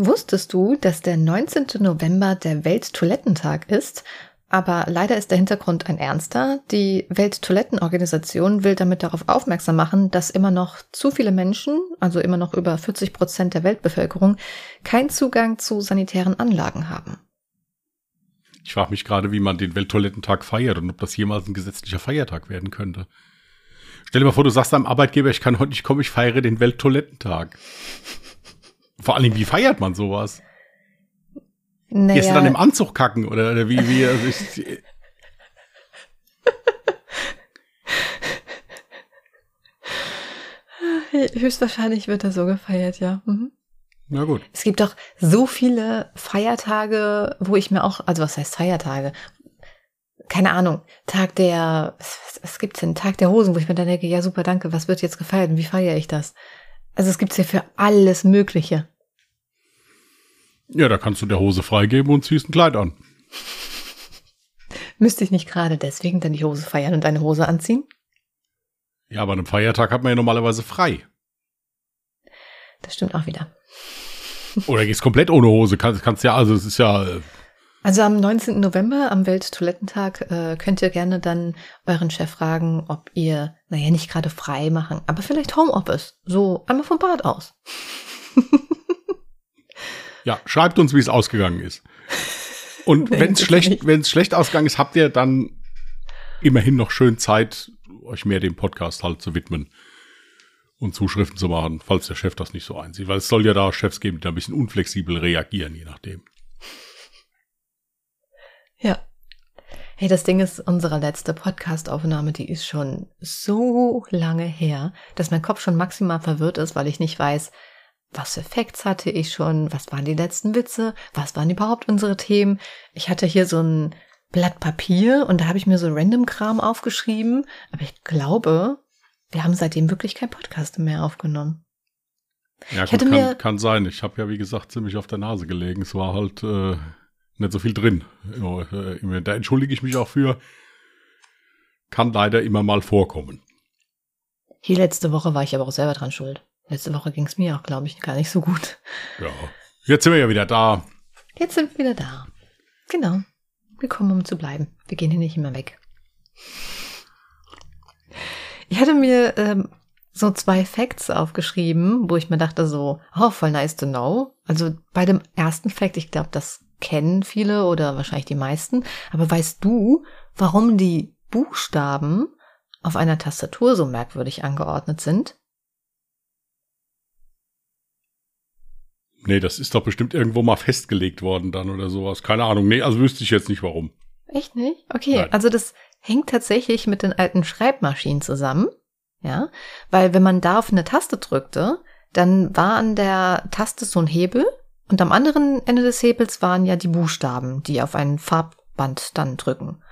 Wusstest du, dass der 19. November der Welttoilettentag ist? Aber leider ist der Hintergrund ein ernster. Die Welttoilettenorganisation will damit darauf aufmerksam machen, dass immer noch zu viele Menschen, also immer noch über 40 Prozent der Weltbevölkerung, keinen Zugang zu sanitären Anlagen haben. Ich frage mich gerade, wie man den Welttoilettentag feiert und ob das jemals ein gesetzlicher Feiertag werden könnte. Stell dir mal vor, du sagst deinem Arbeitgeber, ich kann heute nicht kommen, ich feiere den Welttoilettentag. Vor allem, wie feiert man sowas? Naja. Gehst du dann im Anzug kacken oder, oder wie, wie, also ich, Höchstwahrscheinlich wird er so gefeiert, ja. Mhm. Na gut. Es gibt doch so viele Feiertage, wo ich mir auch, also was heißt Feiertage? Keine Ahnung, Tag der, was, was gibt's denn? Tag der Hosen, wo ich mir dann denke, ja super, danke, was wird jetzt gefeiert und wie feiere ich das? Also es gibt's ja für alles Mögliche. Ja, da kannst du der Hose freigeben und ziehst ein Kleid an. Müsste ich nicht gerade deswegen dann die Hose feiern und eine Hose anziehen? Ja, aber an einem Feiertag hat man ja normalerweise frei. Das stimmt auch wieder. Oder gehst komplett ohne Hose. Kannst, kannst ja, also es ist ja. Also am 19. November, am Welttoilettentag, äh, könnt ihr gerne dann euren Chef fragen, ob ihr, naja, nicht gerade frei machen, aber vielleicht Homeoffice. So einmal vom Bad aus. ja, schreibt uns, wie es ausgegangen ist. Und wenn es schlecht, wenn es schlecht ausgegangen ist, habt ihr dann immerhin noch schön Zeit, euch mehr dem Podcast halt zu widmen und Zuschriften zu machen, falls der Chef das nicht so einsieht. Weil es soll ja da Chefs geben, die da ein bisschen unflexibel reagieren, je nachdem. Ja. Hey, das Ding ist, unsere letzte Podcast-Aufnahme, die ist schon so lange her, dass mein Kopf schon maximal verwirrt ist, weil ich nicht weiß, was für Facts hatte ich schon, was waren die letzten Witze, was waren überhaupt unsere Themen. Ich hatte hier so ein Blatt Papier und da habe ich mir so random Kram aufgeschrieben, aber ich glaube, wir haben seitdem wirklich kein Podcast mehr aufgenommen. Ja, gut, kann, kann, sein. Ich habe ja, wie gesagt, ziemlich auf der Nase gelegen. Es war halt äh, nicht so viel drin. Äh, da entschuldige ich mich auch für. Kann leider immer mal vorkommen. Hier letzte Woche war ich aber auch selber dran schuld. Letzte Woche ging es mir auch, glaube ich, gar nicht so gut. Ja, jetzt sind wir ja wieder da. Jetzt sind wir wieder da. Genau. Wir kommen, um zu bleiben. Wir gehen hier nicht immer weg. Ich hatte mir ähm, so zwei Facts aufgeschrieben, wo ich mir dachte so, oh, voll nice to know. Also bei dem ersten Fact, ich glaube, das kennen viele oder wahrscheinlich die meisten. Aber weißt du, warum die Buchstaben auf einer Tastatur so merkwürdig angeordnet sind? Nee, das ist doch bestimmt irgendwo mal festgelegt worden dann oder sowas. Keine Ahnung. Nee, also wüsste ich jetzt nicht warum. Echt nicht? Okay, Nein. also das hängt tatsächlich mit den alten Schreibmaschinen zusammen. Ja, weil wenn man da auf eine Taste drückte, dann war an der Taste so ein Hebel und am anderen Ende des Hebels waren ja die Buchstaben, die auf ein Farbband dann drücken.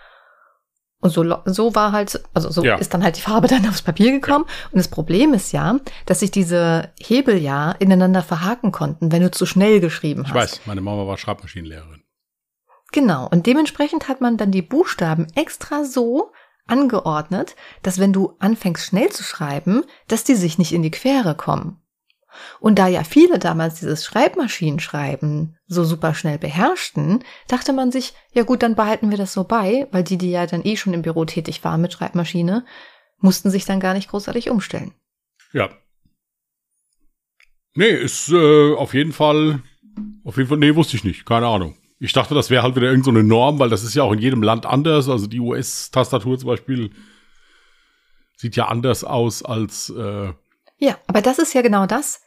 Und so, so war halt, also so ja. ist dann halt die Farbe dann aufs Papier gekommen. Ja. Und das Problem ist ja, dass sich diese Hebel ja ineinander verhaken konnten, wenn du zu schnell geschrieben ich hast. Ich weiß, meine Mama war Schreibmaschinenlehrerin. Genau. Und dementsprechend hat man dann die Buchstaben extra so angeordnet, dass wenn du anfängst schnell zu schreiben, dass die sich nicht in die Quere kommen. Und da ja viele damals dieses Schreibmaschinenschreiben so super schnell beherrschten, dachte man sich, ja gut, dann behalten wir das so bei, weil die, die ja dann eh schon im Büro tätig waren mit Schreibmaschine, mussten sich dann gar nicht großartig umstellen. Ja. Nee, ist äh, auf jeden Fall, auf jeden Fall, nee, wusste ich nicht, keine Ahnung. Ich dachte, das wäre halt wieder irgendeine so Norm, weil das ist ja auch in jedem Land anders. Also die US-Tastatur zum Beispiel sieht ja anders aus als. Äh ja, aber das ist ja genau das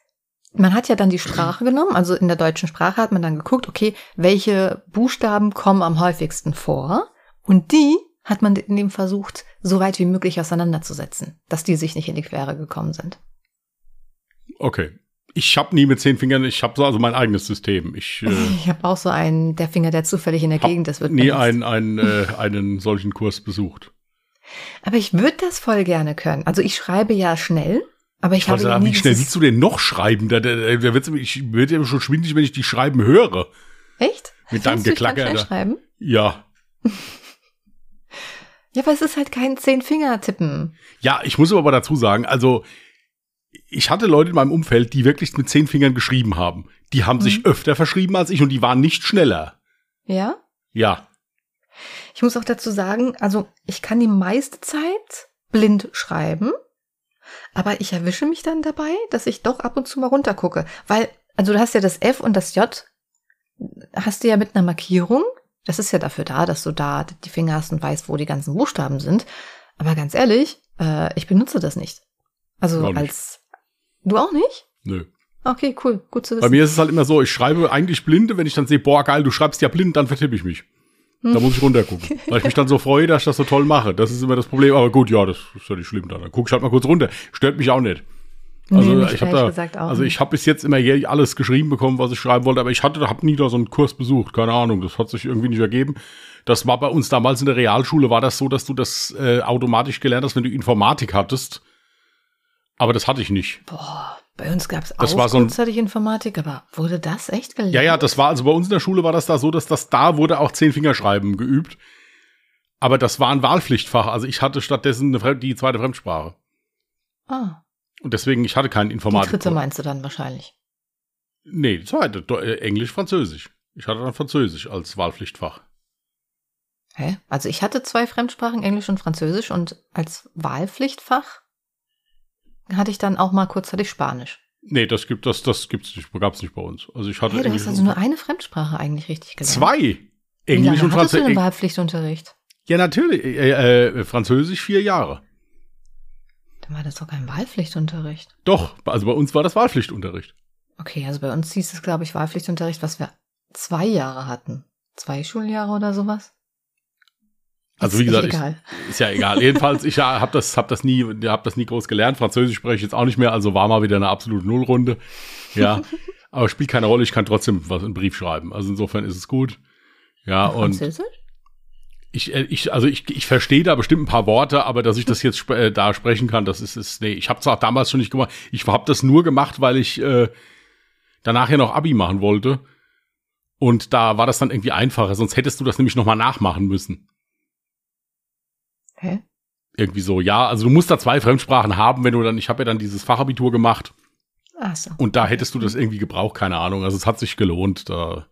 man hat ja dann die Sprache genommen, also in der deutschen Sprache hat man dann geguckt, okay, welche Buchstaben kommen am häufigsten vor und die hat man in dem versucht, so weit wie möglich auseinanderzusetzen, dass die sich nicht in die Quere gekommen sind. Okay. Ich habe nie mit zehn Fingern, ich habe so also mein eigenes System. Ich, äh, ich habe auch so einen, der Finger, der zufällig in der Gegend ist, wird nie einen, einen, äh, einen solchen Kurs besucht. Aber ich würde das voll gerne können. Also ich schreibe ja schnell aber ich, habe sagen, wie schnell willst du denn noch schreiben? Da, da, da, da wird's, ich werde ja schon schwindelig, wenn ich die schreiben höre. Echt? Mit deinem Geklacker. Schreiben? Ja. ja, aber es ist halt kein Zehn-Finger-Tippen. Ja, ich muss aber dazu sagen, also ich hatte Leute in meinem Umfeld, die wirklich mit zehn Fingern geschrieben haben. Die haben mhm. sich öfter verschrieben als ich und die waren nicht schneller. Ja? Ja. Ich muss auch dazu sagen, also ich kann die meiste Zeit blind schreiben, aber ich erwische mich dann dabei, dass ich doch ab und zu mal runtergucke, weil also du hast ja das F und das J hast du ja mit einer Markierung. Das ist ja dafür da, dass du da die Finger hast und weißt, wo die ganzen Buchstaben sind. Aber ganz ehrlich, äh, ich benutze das nicht. Also nicht. als du auch nicht? Nö. Okay, cool, gut zu wissen. Bei mir ist es halt immer so, ich schreibe eigentlich blinde, wenn ich dann sehe, boah, geil, du schreibst ja blind, dann vertippe ich mich. Da hm. muss ich runtergucken. Weil ich mich dann so freue, dass ich das so toll mache. Das ist immer das Problem. Aber gut, ja, das ist ja nicht schlimm. Dann, dann guck ich halt mal kurz runter. Stört mich auch nicht. Also nee, ich habe da, also ich habe bis jetzt immer alles geschrieben bekommen, was ich schreiben wollte, aber ich hatte, habe nie da so einen Kurs besucht, keine Ahnung, das hat sich irgendwie nicht ergeben. Das war bei uns damals in der Realschule, war das so, dass du das äh, automatisch gelernt hast, wenn du Informatik hattest. Aber das hatte ich nicht. Boah, bei uns gab es auch war so ein, kurzzeitig Informatik, aber wurde das echt gelernt? Ja, ja, das war, also bei uns in der Schule war das da so, dass das da wurde auch Zehnfingerschreiben geübt. Aber das war ein Wahlpflichtfach, also ich hatte stattdessen die zweite Fremdsprache. Ah. Und deswegen, ich hatte keinen Informatik. Die dritte meinst du dann wahrscheinlich? Nee, die zweite. Äh, Englisch, Französisch. Ich hatte dann Französisch als Wahlpflichtfach. Hä? Also ich hatte zwei Fremdsprachen, Englisch und Französisch, und als Wahlpflichtfach hatte ich dann auch mal kurzzeitig Spanisch. Nee, das gibt das das gibt's nicht, gab's nicht bei uns. Also ich hatte hey, du hast also nur eine Fremdsprache eigentlich richtig gelernt. Zwei. Englisch und Französisch. du denn Wahlpflichtunterricht? Ja, natürlich, äh, äh, Französisch vier Jahre. Dann war das doch kein Wahlpflichtunterricht. Doch, also bei uns war das Wahlpflichtunterricht. Okay, also bei uns hieß es, glaube ich, Wahlpflichtunterricht, was wir zwei Jahre hatten. Zwei Schuljahre oder sowas. Also wie gesagt, ich, ist ja egal. Jedenfalls, ich habe das, hab das nie, habe das nie groß gelernt. Französisch spreche ich jetzt auch nicht mehr, also war mal wieder eine absolute Nullrunde. Ja, aber spielt keine Rolle. Ich kann trotzdem was in Brief schreiben. Also insofern ist es gut. Ja und Französisch? ich, äh, ich, also ich, ich verstehe da bestimmt ein paar Worte, aber dass ich das jetzt sp äh, da sprechen kann, das ist, ist nee, ich habe es auch damals schon nicht gemacht. Ich habe das nur gemacht, weil ich äh, danach ja noch Abi machen wollte. Und da war das dann irgendwie einfacher, sonst hättest du das nämlich nochmal nachmachen müssen. Hä? Irgendwie so, ja, also du musst da zwei Fremdsprachen haben, wenn du dann, ich habe ja dann dieses Fachabitur gemacht. Ach so. Und da hättest du das irgendwie gebraucht, keine Ahnung. Also es hat sich gelohnt, da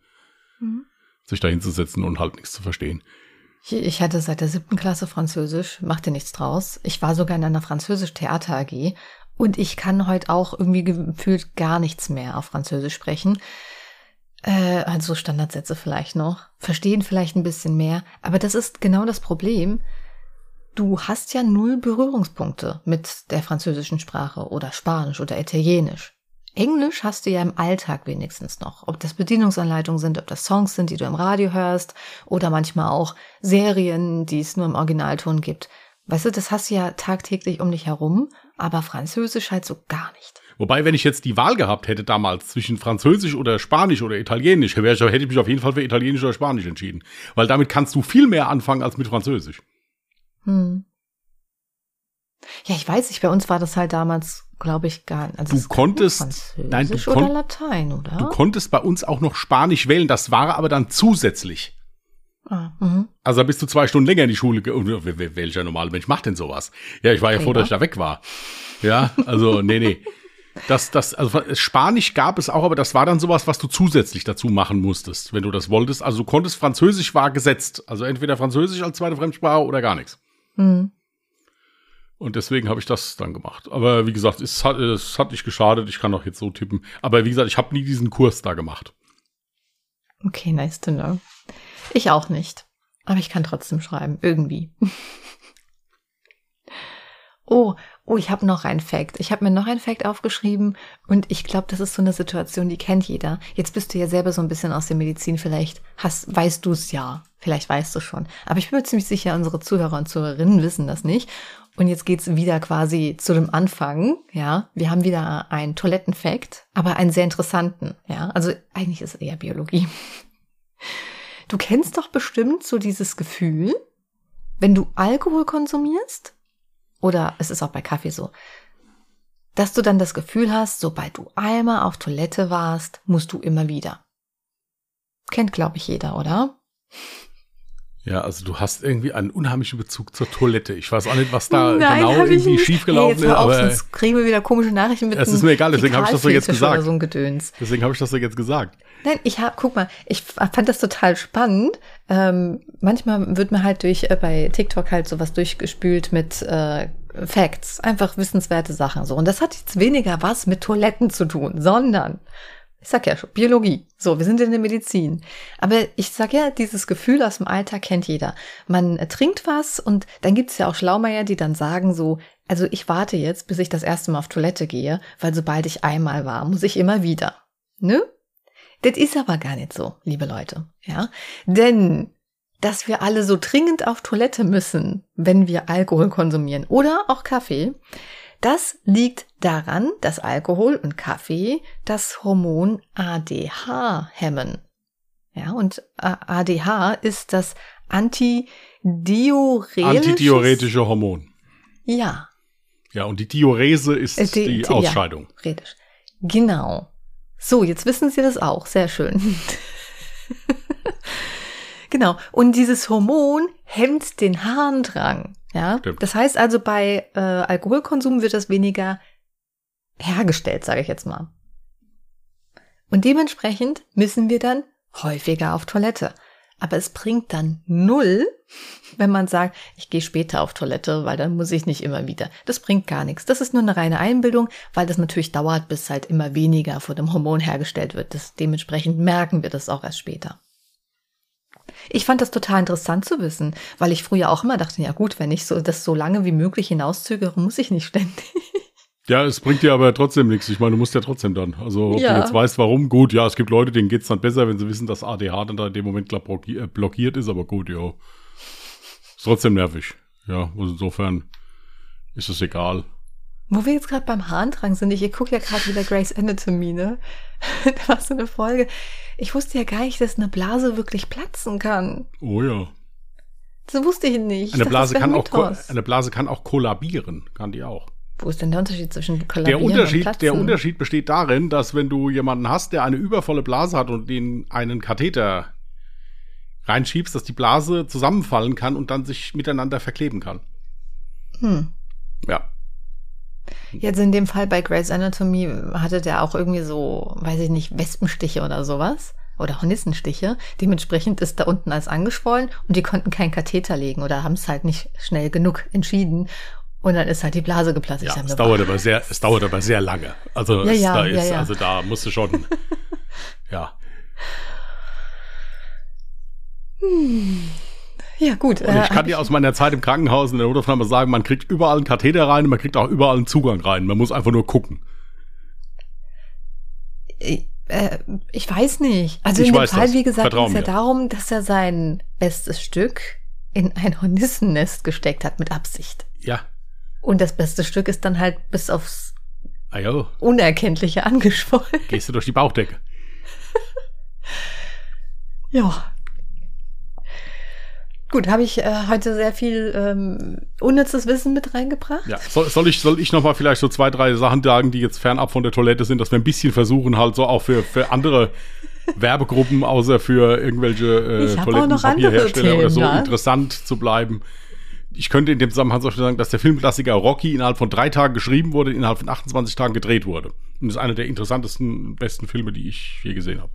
mhm. sich da hinzusetzen und halt nichts zu verstehen. Ich hatte seit der siebten Klasse Französisch, machte nichts draus. Ich war sogar in einer Französisch-Theater AG und ich kann heute auch irgendwie gefühlt gar nichts mehr auf Französisch sprechen. Äh, also Standardsätze vielleicht noch, verstehen vielleicht ein bisschen mehr, aber das ist genau das Problem. Du hast ja null Berührungspunkte mit der französischen Sprache oder Spanisch oder Italienisch. Englisch hast du ja im Alltag wenigstens noch. Ob das Bedienungsanleitungen sind, ob das Songs sind, die du im Radio hörst oder manchmal auch Serien, die es nur im Originalton gibt. Weißt du, das hast du ja tagtäglich um dich herum, aber Französisch halt so gar nicht. Wobei, wenn ich jetzt die Wahl gehabt hätte damals zwischen Französisch oder Spanisch oder Italienisch, hätte ich mich auf jeden Fall für Italienisch oder Spanisch entschieden. Weil damit kannst du viel mehr anfangen als mit Französisch. Hm. Ja, ich weiß nicht, bei uns war das halt damals glaube ich gar nicht. Also du konntest, nein, du kon oder Latein, oder? Du konntest bei uns auch noch Spanisch wählen, das war aber dann zusätzlich. Ah, mhm. also da bist du zwei Stunden länger in die Schule. Welcher normale Mensch macht denn sowas? Ja, ich war ja, ja froh, dass ich da weg war. Ja, also nee, nee. Das, das, also Spanisch gab es auch, aber das war dann sowas, was du zusätzlich dazu machen musstest, wenn du das wolltest. Also du konntest Französisch war gesetzt. Also entweder Französisch als zweite Fremdsprache oder gar nichts. Mhm. Und deswegen habe ich das dann gemacht. Aber wie gesagt, es hat, es hat nicht geschadet. Ich kann auch jetzt so tippen. Aber wie gesagt, ich habe nie diesen Kurs da gemacht. Okay, nice to know. Ich auch nicht. Aber ich kann trotzdem schreiben. Irgendwie. oh, oh, ich habe noch ein Fact. Ich habe mir noch ein Fact aufgeschrieben und ich glaube, das ist so eine Situation, die kennt jeder. Jetzt bist du ja selber so ein bisschen aus der Medizin. Vielleicht hast, weißt du es ja. Vielleicht weißt du schon. Aber ich bin mir ziemlich sicher, unsere Zuhörer und Zuhörerinnen wissen das nicht. Und jetzt geht's wieder quasi zu dem Anfang. Ja, wir haben wieder einen Toilettenfakt, aber einen sehr interessanten. Ja, also eigentlich ist es eher Biologie. Du kennst doch bestimmt so dieses Gefühl, wenn du Alkohol konsumierst, oder es ist auch bei Kaffee so, dass du dann das Gefühl hast, sobald du einmal auf Toilette warst, musst du immer wieder. Kennt, glaube ich, jeder, oder? Ja, also du hast irgendwie einen unheimlichen Bezug zur Toilette. Ich weiß auch nicht, was da Nein, genau irgendwie schiefgelaufen hey, jetzt ist, auf, aber sonst kriegen wir wieder komische Nachrichten mit Es ist mir egal, deswegen hab ich das doch jetzt gesagt. So deswegen habe ich das so jetzt gesagt. Nein, ich hab, guck mal, ich fand das total spannend. Ähm, manchmal wird mir halt durch äh, bei TikTok halt sowas durchgespült mit äh, Facts, einfach wissenswerte Sachen so. Und das hat jetzt weniger was mit Toiletten zu tun, sondern ich sag ja schon, Biologie. So, wir sind in der Medizin. Aber ich sag ja, dieses Gefühl aus dem Alltag kennt jeder. Man trinkt was und dann gibt's ja auch Schlaumeier, die dann sagen so, also ich warte jetzt, bis ich das erste Mal auf Toilette gehe, weil sobald ich einmal war, muss ich immer wieder. Ne? Das ist aber gar nicht so, liebe Leute. Ja, denn dass wir alle so dringend auf Toilette müssen, wenn wir Alkohol konsumieren oder auch Kaffee, das liegt daran, dass Alkohol und Kaffee das Hormon ADH hemmen. Ja, und äh, ADH ist das Antidiuretische. Hormon. Ja, Ja, und die Diurese ist Äh, die- die, Ausscheidung. Redisch. Genau. So, jetzt wissen Sie das auch. Sehr schön. genau. Und dieses Hormon hemmt den Harndrang. Ja. Stimmt. Das heißt also, bei äh, Alkoholkonsum wird das weniger hergestellt, sage ich jetzt mal. Und dementsprechend müssen wir dann häufiger auf Toilette. Aber es bringt dann null, wenn man sagt, ich gehe später auf Toilette, weil dann muss ich nicht immer wieder. Das bringt gar nichts. Das ist nur eine reine Einbildung, weil das natürlich dauert, bis halt immer weniger von dem Hormon hergestellt wird. Das, dementsprechend merken wir das auch erst später. Ich fand das total interessant zu wissen, weil ich früher auch immer dachte, ja gut, wenn ich so das so lange wie möglich hinauszögere, muss ich nicht ständig. Ja, es bringt dir aber trotzdem nichts. Ich meine, du musst ja trotzdem dann. Also, ob Ja. du jetzt weißt, warum, gut, ja, es gibt Leute, denen geht's dann besser, wenn sie wissen, dass ADH dann da in dem Moment blocki- äh, blockiert ist, aber gut, ja. Ist trotzdem nervig. Ja, also insofern ist es egal. Wo wir jetzt gerade beim Harndrang sind, ich gucke ja gerade wieder Grey's Anatomy, ne? da war so eine Folge. Ich wusste ja gar nicht, dass eine Blase wirklich platzen kann. Oh ja. Das wusste ich nicht. Ich Eine Blase, kann auch, eine Blase kann auch kollabieren, kann die auch. Wo ist denn der Unterschied zwischen Der Kollabieren und Unterschied, Platzen? der Unterschied besteht darin, dass wenn du jemanden hast, der eine übervolle Blase hat und den einen Katheter reinschiebst, dass die Blase zusammenfallen kann und dann sich miteinander verkleben kann. Hm. Ja. Jetzt in dem Fall bei Grey's Anatomy hatte der auch irgendwie so, weiß ich nicht, Wespenstiche oder sowas. Oder Hornissenstiche. Dementsprechend ist da unten alles angeschwollen und die konnten keinen Katheter legen oder haben es halt nicht schnell genug entschieden. Und dann ist halt die Blase geplatzt. Ja, es dauert aber sehr, es dauert aber sehr lange. Also Ja, es, ja, da ist, also da musst du schon, ja. Ja, gut. Und ich äh, kann dir aus meiner Zeit im Krankenhaus in der Notaufnahme sagen, man kriegt überall einen Katheter rein und man kriegt auch überall einen Zugang rein. Man muss einfach nur gucken. Ich, äh, ich weiß nicht. Also Ich in dem Fall, das. wie gesagt, ging es ja darum, dass er sein bestes Stück in ein Hornissennest gesteckt hat mit Absicht. Ja. Und das beste Stück ist dann halt bis aufs Ah ja, Unerkenntliche angeschwollen. gehst du durch die Bauchdecke. Ja. Gut, habe ich äh, heute sehr viel ähm, unnützes Wissen mit reingebracht? Ja. Soll, soll ich, soll ich noch mal vielleicht so zwei, drei Sachen sagen, die jetzt fernab von der Toilette sind, dass wir ein bisschen versuchen, halt so auch für, für andere Werbegruppen, außer für irgendwelche äh, Toilettenpapierhersteller oder so, ja. interessant zu bleiben. Ich könnte in dem Zusammenhang zum Beispiel sagen, dass der Filmklassiker Rocky innerhalb von drei Tagen geschrieben wurde, innerhalb von 28 Tagen gedreht wurde. Und das ist einer der interessantesten, besten Filme, die ich je gesehen habe.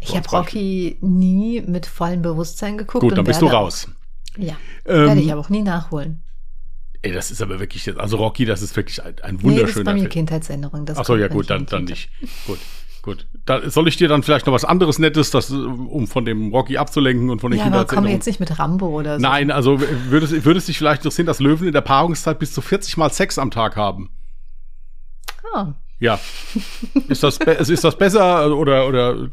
Ich habe. Rocky nie mit vollem Bewusstsein geguckt. Gut, dann bist du raus. Ja, Ähm, werde ich aber auch nie nachholen. Ey, das ist aber wirklich also Rocky, das ist wirklich ein, ein Nee, das ist wunderschöner bei mir Film. Kindheitserinnerung. Das Ach so, kommt, ja gut, dann, dann nicht. Gut, gut. Da, soll ich dir dann vielleicht noch was anderes Nettes, das, um von dem Rocky abzulenken und von den. Ja, aber komm Kindheitserinnerungen? jetzt nicht mit Rambo oder so. Nein, also würde es, würde es dich vielleicht interessieren, dass Löwen in der Paarungszeit bis zu 40 Mal Sex am Tag haben? Ah, Ja. Ist das, also ist das besser oder, oder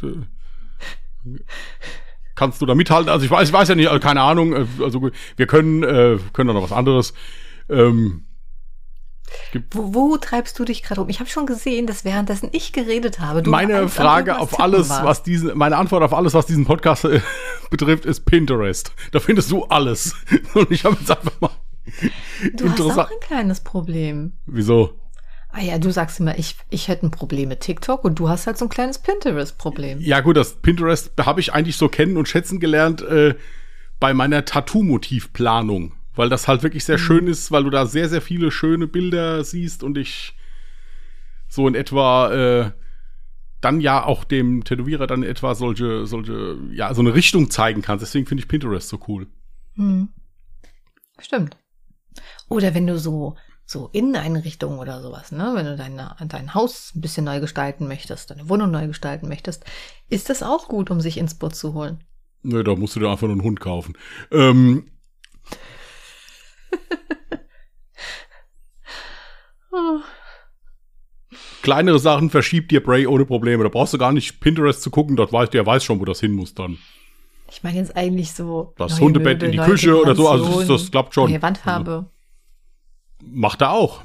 kannst du da mithalten? Also ich weiß, ich weiß ja nicht, also keine Ahnung. äh, Also wir können, äh, können da noch was anderes. Ähm, wo, wo treibst du dich gerade um? Ich habe schon gesehen, dass währenddessen ich geredet habe, du meine Frage auf alles, warst. was diesen, meine Antwort auf alles, was diesen Podcast äh, betrifft, ist Pinterest. Da findest du alles. Und ich habe jetzt einfach mal Du hast auch ein kleines Problem. Wieso? Ah ja, du sagst immer, ich, ich hätte ein Problem mit TikTok und du hast halt so ein kleines Pinterest-Problem. Ja, gut, das Pinterest habe ich eigentlich so kennen und schätzen gelernt äh, bei meiner Tattoo-Motivplanung, weil das halt wirklich sehr mhm. schön ist, weil du da sehr, sehr viele schöne Bilder siehst und ich so in etwa äh, dann ja auch dem Tätowierer dann etwa solche, solche, ja, so eine Richtung zeigen kannst. Deswegen finde ich Pinterest so cool. Mhm. Stimmt. Oder wenn du so so Inneneinrichtungen oder sowas, ne? Wenn du dein, dein Haus ein bisschen neu gestalten möchtest, deine Wohnung neu gestalten möchtest, ist das auch gut, um sich ins Boot zu holen. Nö, da musst du dir einfach nur einen Hund kaufen. Ähm. oh. Kleinere Sachen verschiebt dir Bray ohne Probleme. Da brauchst du gar nicht Pinterest zu gucken, dort weiß, der weiß schon, wo das hin muss dann. Ich meine jetzt eigentlich so. Das Hundebett Möbel, in die Küche oder so, also das, das klappt schon. Neue Wandfarbe. Also. Macht er auch.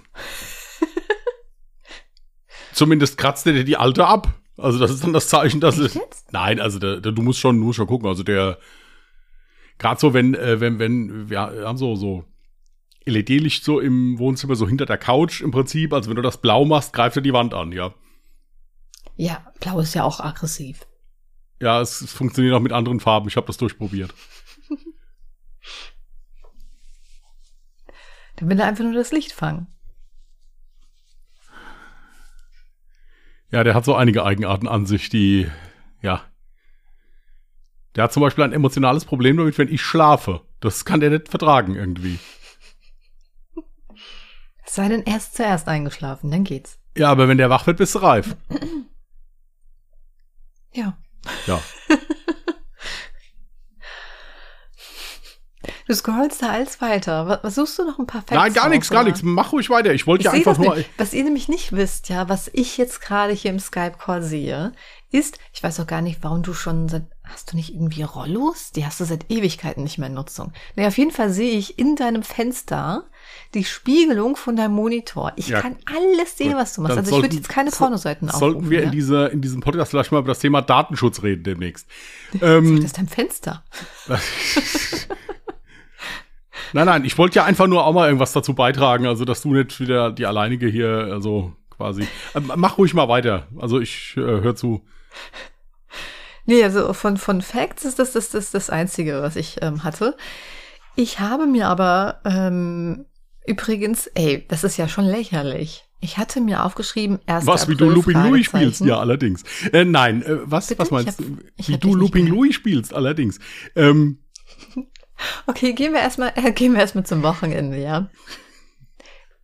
Zumindest kratzt er dir die alte ab. Also das ist dann das Zeichen, dass es. Nein, also der, der, du musst schon, du musst schon gucken. Also der, gerade so, wenn, äh, wenn, wenn, wir haben so, so LED-Licht so im Wohnzimmer, so hinter der Couch im Prinzip. Also wenn du das blau machst, greift er die Wand an, ja. Ja, blau ist ja auch aggressiv. Ja, es, es funktioniert auch mit anderen Farben. Ich habe das durchprobiert. Dann will er einfach nur das Licht fangen. Ja, der hat so einige Eigenarten an sich, die, ja. Der hat zum Beispiel ein emotionales Problem damit, wenn ich schlafe. Das kann der nicht vertragen irgendwie. Es sei denn, er ist zuerst eingeschlafen, dann geht's. Ja, aber wenn der wach wird, bist du reif. Ja. Ja. Du scrollst da alles weiter. Was, suchst du noch ein paar Facts? Nein, gar nichts, gar nichts. Mach ruhig weiter. Ich wollte ja einfach nur. Nicht. Was ihr nämlich nicht wisst, ja, was ich jetzt gerade hier im Skype-Call sehe, ist, ich weiß auch gar nicht, warum du schon seit, hast du nicht irgendwie Rollos? Die hast du seit Ewigkeiten nicht mehr in Nutzung. Nee, auf jeden Fall sehe ich in deinem Fenster die Spiegelung von deinem Monitor. Ich ja. kann alles sehen, was du machst. also ich würde jetzt keine Pornoseiten so, aufrufen. Sollten wir ja? in, dieser, in diesem Podcast vielleicht mal über das Thema Datenschutz reden demnächst. ähm, das ist dein Fenster. Nein, nein, ich wollte ja einfach nur auch mal irgendwas dazu beitragen, also dass du nicht wieder die alleinige hier, also quasi. Äh, mach ruhig mal weiter. Also ich äh, hör zu. Nee, also von, von Facts ist das das, das, das Einzige, was ich ähm, hatte. Ich habe mir aber ähm, übrigens, ey, das ist ja schon lächerlich. Ich hatte mir aufgeschrieben, erst Was, wie du Looping Louis spielst, ja, allerdings. Äh, nein, äh, was, Bitte? was meinst du? Wie du Looping Louis spielst, allerdings. Ähm, Okay, gehen wir erstmal, äh, gehen wir erstmal zum Wochenende, ja.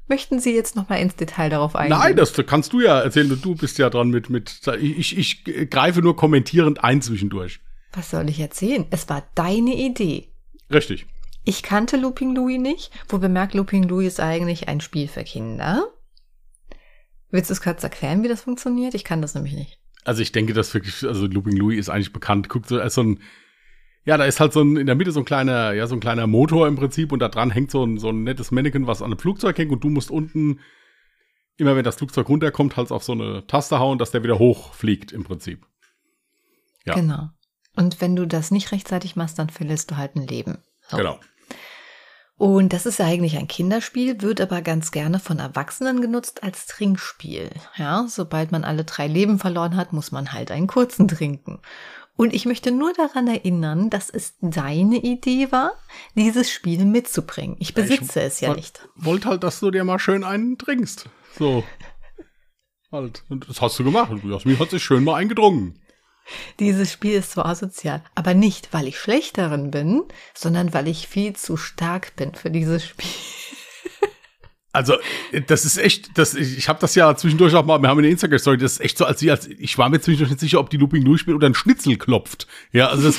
Möchten Sie jetzt noch mal ins Detail darauf eingehen? Nein, das kannst du ja erzählen. Du bist ja dran mit, mit, ich, ich, ich greife nur kommentierend ein zwischendurch. Was soll ich erzählen? Es war deine Idee. Richtig. Ich kannte Looping Louis nicht, wo bemerkt, Looping Louis ist eigentlich ein Spiel für Kinder. Willst du es kurz erklären, wie das funktioniert? Ich kann das nämlich nicht. Also ich denke, dass wirklich, also Looping Louis ist eigentlich bekannt. Guckt so als so ein ja, da ist halt so ein, in der Mitte so ein kleiner, ja, so ein kleiner Motor im Prinzip und da dran hängt so ein, so ein nettes Mannequin, was an einem Flugzeug hängt und du musst unten, immer wenn das Flugzeug runterkommt, halt auf so eine Taste hauen, dass der wieder hochfliegt im Prinzip. Ja. Genau. Und wenn du das nicht rechtzeitig machst, dann verlierst du halt ein Leben. So. Genau. Und das ist ja eigentlich ein Kinderspiel, wird aber ganz gerne von Erwachsenen genutzt als Trinkspiel. Ja, sobald man alle drei Leben verloren hat, muss man halt einen kurzen trinken. Und ich möchte nur daran erinnern, dass es deine Idee war, dieses Spiel mitzubringen. Ich besitze ich es ja nicht. Wollte halt, dass du dir mal schön einen trinkst. So. halt. Und das hast du gemacht. Jasmin hat sich schön mal eingedrungen. Dieses Spiel ist zwar asozial, aber nicht, weil ich schlechterin bin, sondern weil ich viel zu stark bin für dieses Spiel. Also, das ist echt, das, ich, habe das ja zwischendurch auch mal, wir haben eine Instagram-Story, das ist echt so, als, als ich war mir zwischendurch nicht sicher, ob die Looping durchspielt oder ein Schnitzel klopft. Ja, also das,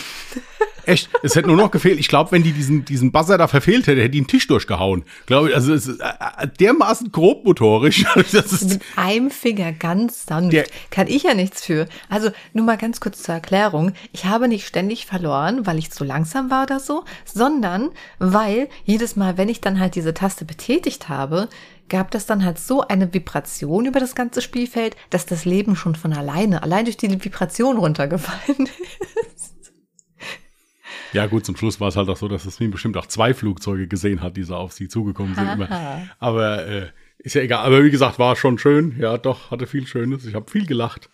Echt, es hätte nur noch gefehlt. Ich glaube, wenn die diesen, diesen Buzzer da verfehlt hätte, hätte die einen Tisch durchgehauen. Glaube ich, also es ist äh, äh dermaßen grobmotorisch. Das ist Mit einem Finger ganz sanft. Der, Kann ich ja nichts für. Also nur mal ganz kurz zur Erklärung. Ich habe nicht ständig verloren, weil ich zu langsam war oder so, sondern weil jedes Mal, wenn ich dann halt diese Taste betätigt habe, gab das dann halt so eine Vibration über das ganze Spielfeld, dass das Leben schon von alleine, allein durch die Vibration runtergefallen ist. Ja, gut, zum Schluss war es halt auch so, dass Jasmin bestimmt auch zwei Flugzeuge gesehen hat, die so auf sie zugekommen sind. Immer. Aber äh, Ist ja egal, aber wie gesagt, war schon schön. Ja, doch, hatte viel Schönes. Ich habe viel gelacht.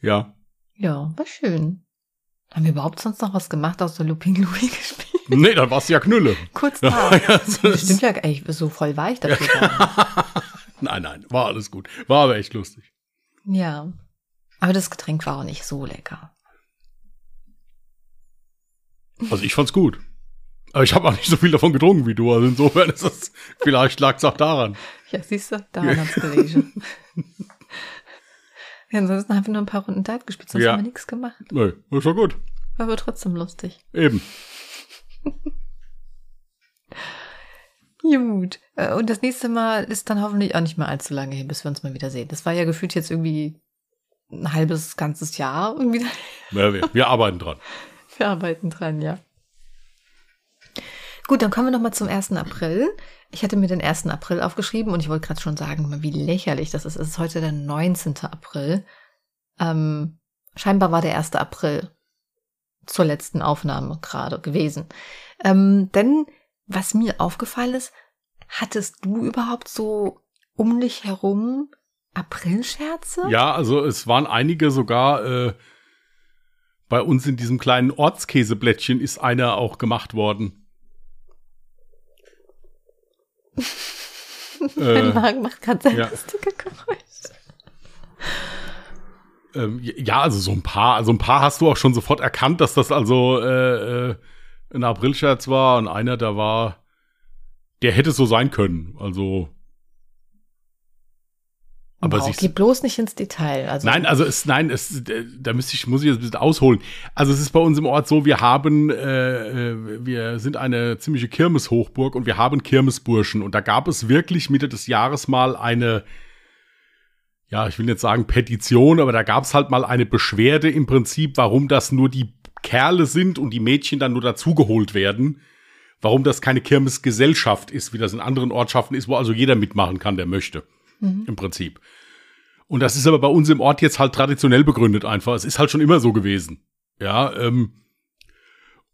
Ja. Ja, war schön. Haben wir überhaupt sonst noch was gemacht, außer Looping Louis gespielt? Nee, dann war's ja Knülle. Kurz da. Ja, das stimmt ja, ey, so voll war ich dafür. nein, nein, war alles gut. War aber echt lustig. Ja. Aber das Getränk war auch nicht so lecker. Also ich fand's gut. Aber ich habe auch nicht so viel davon getrunken wie du. Also insofern ist das, vielleicht lag's auch daran. Ja, siehst du, daran hat's gelegen. ja, ansonsten haben wir nur ein paar Runden Dart gespielt, sonst ja. haben wir nichts gemacht. Nee, ist doch gut. War aber trotzdem lustig. Eben. Gut. Äh, und das nächste Mal ist dann hoffentlich auch nicht mehr allzu lange hin, bis wir uns mal wieder sehen. Das war ja gefühlt jetzt irgendwie ein halbes, ganzes Jahr irgendwie. Ja, wir, wir arbeiten dran. Wir arbeiten dran, ja. Gut, dann kommen wir nochmal zum 1. April. Ich hatte mir den 1. April aufgeschrieben und ich wollte gerade schon sagen, wie lächerlich das ist. Es ist heute der 19. April. Ähm, scheinbar war der 1. April zur letzten Aufnahme gerade gewesen. Ähm, denn was mir aufgefallen ist, hattest du überhaupt so um dich herum Aprilscherze? Ja, also es waren einige sogar äh, bei uns in diesem kleinen Ortskäseblättchen ist einer auch gemacht worden. mein äh, Magen macht gerade sehr ja. lustige Geräusche. Ähm, ja, also so ein paar, also ein paar hast du auch schon sofort erkannt, dass das also äh, äh, ein Aprilscherz war und einer, der war, der hätte so sein können. Also aber wow, geh bloß nicht ins Detail. Also nein, also es, nein, es, da müsste ich, muss ich jetzt ein bisschen ausholen. Also es ist bei uns im Ort so, wir haben, äh, äh, wir sind eine ziemliche Kirmeshochburg und wir haben Kirmesburschen und da gab es wirklich Mitte des Jahres mal eine, ja, ich will jetzt sagen Petition, aber da gab es halt mal eine Beschwerde im Prinzip, warum das nur die Kerle sind und die Mädchen dann nur dazugeholt werden. Warum das keine Kirmesgesellschaft ist, wie das in anderen Ortschaften ist, wo also jeder mitmachen kann, der möchte mhm. im Prinzip. Und das ist aber bei uns im Ort jetzt halt traditionell begründet einfach. Es ist halt schon immer so gewesen. Ja, ähm,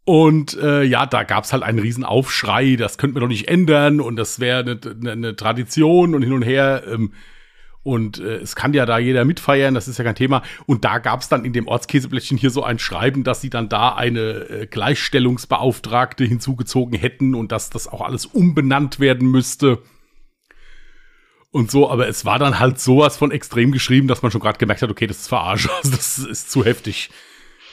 und äh, ja, da gab's halt einen riesen Aufschrei, das könnten wir doch nicht ändern und das wäre eine, eine, eine Tradition und hin und her. Ähm, und äh, es kann ja da jeder mitfeiern, das ist ja kein Thema. Und da gab's dann in dem Ortskäseblättchen hier so ein Schreiben, dass sie dann da eine äh, Gleichstellungsbeauftragte hinzugezogen hätten und dass das auch alles umbenannt werden müsste und so, aber es war dann halt sowas von extrem geschrieben, dass man schon gerade gemerkt hat, okay, das ist verarscht, also das ist zu heftig.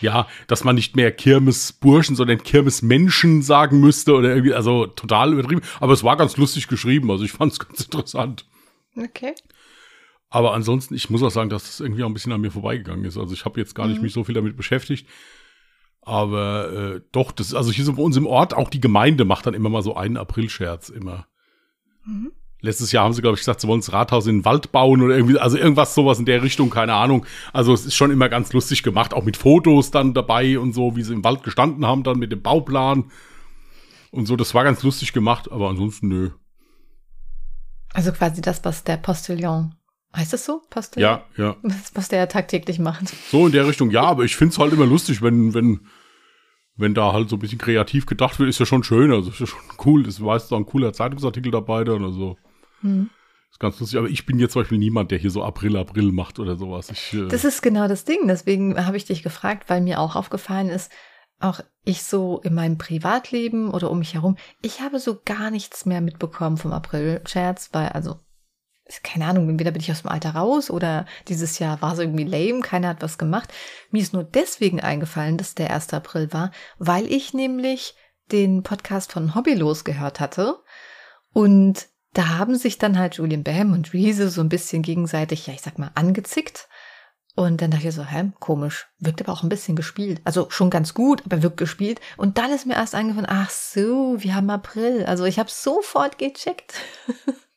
Ja, dass man nicht mehr Kirmesburschen, sondern Kirmesmenschen sagen müsste oder irgendwie, also total übertrieben. Aber es war ganz lustig geschrieben, also ich fand es ganz interessant. Okay. Aber ansonsten, ich muss auch sagen, dass das irgendwie auch ein bisschen an mir vorbeigegangen ist. Also ich habe jetzt gar nicht mhm. mich so viel damit beschäftigt. Aber äh, doch, das also hier so bei uns im Ort, auch die Gemeinde macht dann immer mal so einen Aprilscherz immer. Mhm. Letztes Jahr haben sie, glaube ich, gesagt, sie wollen das Rathaus in den Wald bauen oder irgendwie, also irgendwas sowas in der Richtung, keine Ahnung. Also es ist schon immer ganz lustig gemacht, auch mit Fotos dann dabei und so, wie sie im Wald gestanden haben, dann mit dem Bauplan und so. Das war ganz lustig gemacht, aber ansonsten nö. Also quasi das, was der Postillon Heißt das so? Postillon? Ja, ja. Was der tagtäglich macht. So in der Richtung, ja, aber ich finde es halt immer lustig, wenn, wenn, wenn da halt so ein bisschen kreativ gedacht wird, ist ja schon schön, also ist ja schon cool. Das war jetzt auch ein cooler Zeitungsartikel dabei dann, also. Hm. Ist ganz lustig, aber ich bin jetzt zum Beispiel niemand, der hier so April, April macht oder sowas. Ich, äh das ist genau das Ding. Deswegen habe ich dich gefragt, weil mir auch aufgefallen ist, auch ich so in meinem Privatleben oder um mich herum, ich habe so gar nichts mehr mitbekommen vom April-Scherz, weil, also, keine Ahnung, entweder bin ich aus dem Alter raus oder dieses Jahr war es irgendwie lame, keiner hat was gemacht. Mir ist nur deswegen eingefallen, dass der 1. April war, weil ich nämlich den Podcast von Hobbylos gehört hatte und da haben sich dann halt Julian Bam und Reese so ein bisschen gegenseitig, ja, ich sag mal, angezickt. Und dann dachte ich so, hä, komisch, wirkt aber auch ein bisschen gespielt. Also schon ganz gut, aber wirkt gespielt. Und dann ist mir erst eingefallen, ach so, wir haben April. Also ich habe sofort gecheckt.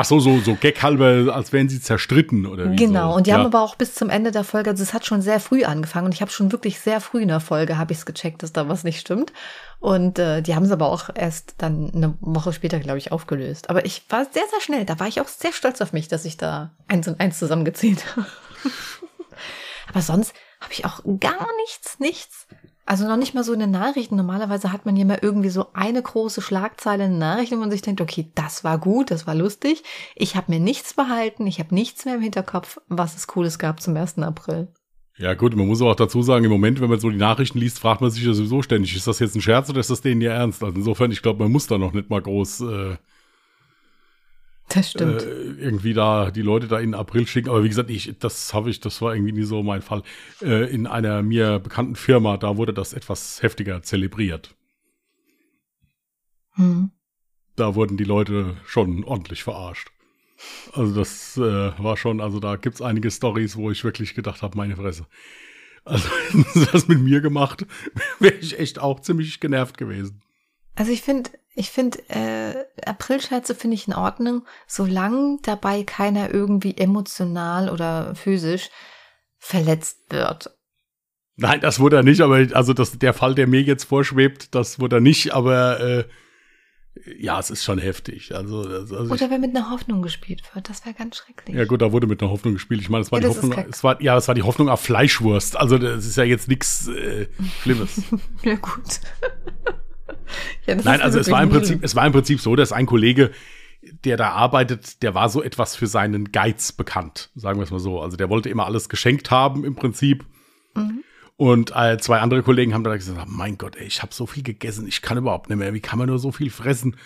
Ach so, so, so gaghalber, als wären sie zerstritten oder wie Genau, so. und die ja. haben aber auch bis zum Ende der Folge, also es hat schon sehr früh angefangen und ich habe schon wirklich sehr früh in der Folge, habe ich es gecheckt, dass da was nicht stimmt. Und äh, die haben es aber auch erst dann eine Woche später, glaube ich, aufgelöst. Aber ich war sehr, sehr schnell, da war ich auch sehr stolz auf mich, dass ich da eins und eins zusammengezählt habe. aber sonst habe ich auch gar nichts, nichts Also noch nicht mal so in den Nachrichten. Normalerweise hat man ja mal irgendwie so eine große Schlagzeile in den Nachrichten, wo man sich denkt, okay, das war gut, das war lustig. Ich habe mir nichts behalten, ich habe nichts mehr im Hinterkopf, was es Cooles gab zum 1. April. Ja gut, man muss auch dazu sagen, im Moment, wenn man so die Nachrichten liest, fragt man sich ja sowieso ständig, ist das jetzt ein Scherz oder ist das denen ja ernst? Also insofern, ich glaube, man muss da noch nicht mal groß äh, das stimmt. Äh, irgendwie da die Leute da in April schicken. Aber wie gesagt, ich, das habe ich, das war irgendwie nie so mein Fall. Äh, in einer mir bekannten Firma, da wurde das etwas heftiger zelebriert. Hm. Da wurden die Leute schon ordentlich verarscht. Also das äh, war schon, also da gibt's einige Stories, wo ich wirklich gedacht habe, meine Fresse. Also das mit mir gemacht, wäre ich echt auch ziemlich genervt gewesen. Also ich finde, ich finde, äh, Aprilscherze finde ich in Ordnung, solange dabei keiner irgendwie emotional oder physisch verletzt wird. Nein, das wurde er nicht, aber also das, der Fall, der mir jetzt vorschwebt, das wurde er nicht, aber äh, ja, es ist schon heftig. Also, also Oder wenn mit einer Hoffnung gespielt wird, das wäre ganz schrecklich. Ja gut, da wurde mit einer Hoffnung gespielt. Ich meine, es war ja, die Hoffnung, es war ja, es war die Hoffnung auf Fleischwurst. Also das ist ja jetzt nichts äh, Schlimmes. ja gut. ja, Nein, also es war im Prinzip, es war im Prinzip so, dass ein Kollege, der da arbeitet, der war so etwas für seinen Geiz bekannt, sagen wir es mal so. Also der wollte immer alles geschenkt haben im Prinzip. Mhm. Und äh, zwei andere Kollegen haben da gesagt, mein Gott, ey, ich habe so viel gegessen, ich kann überhaupt nicht mehr. Wie kann man nur so viel fressen? Und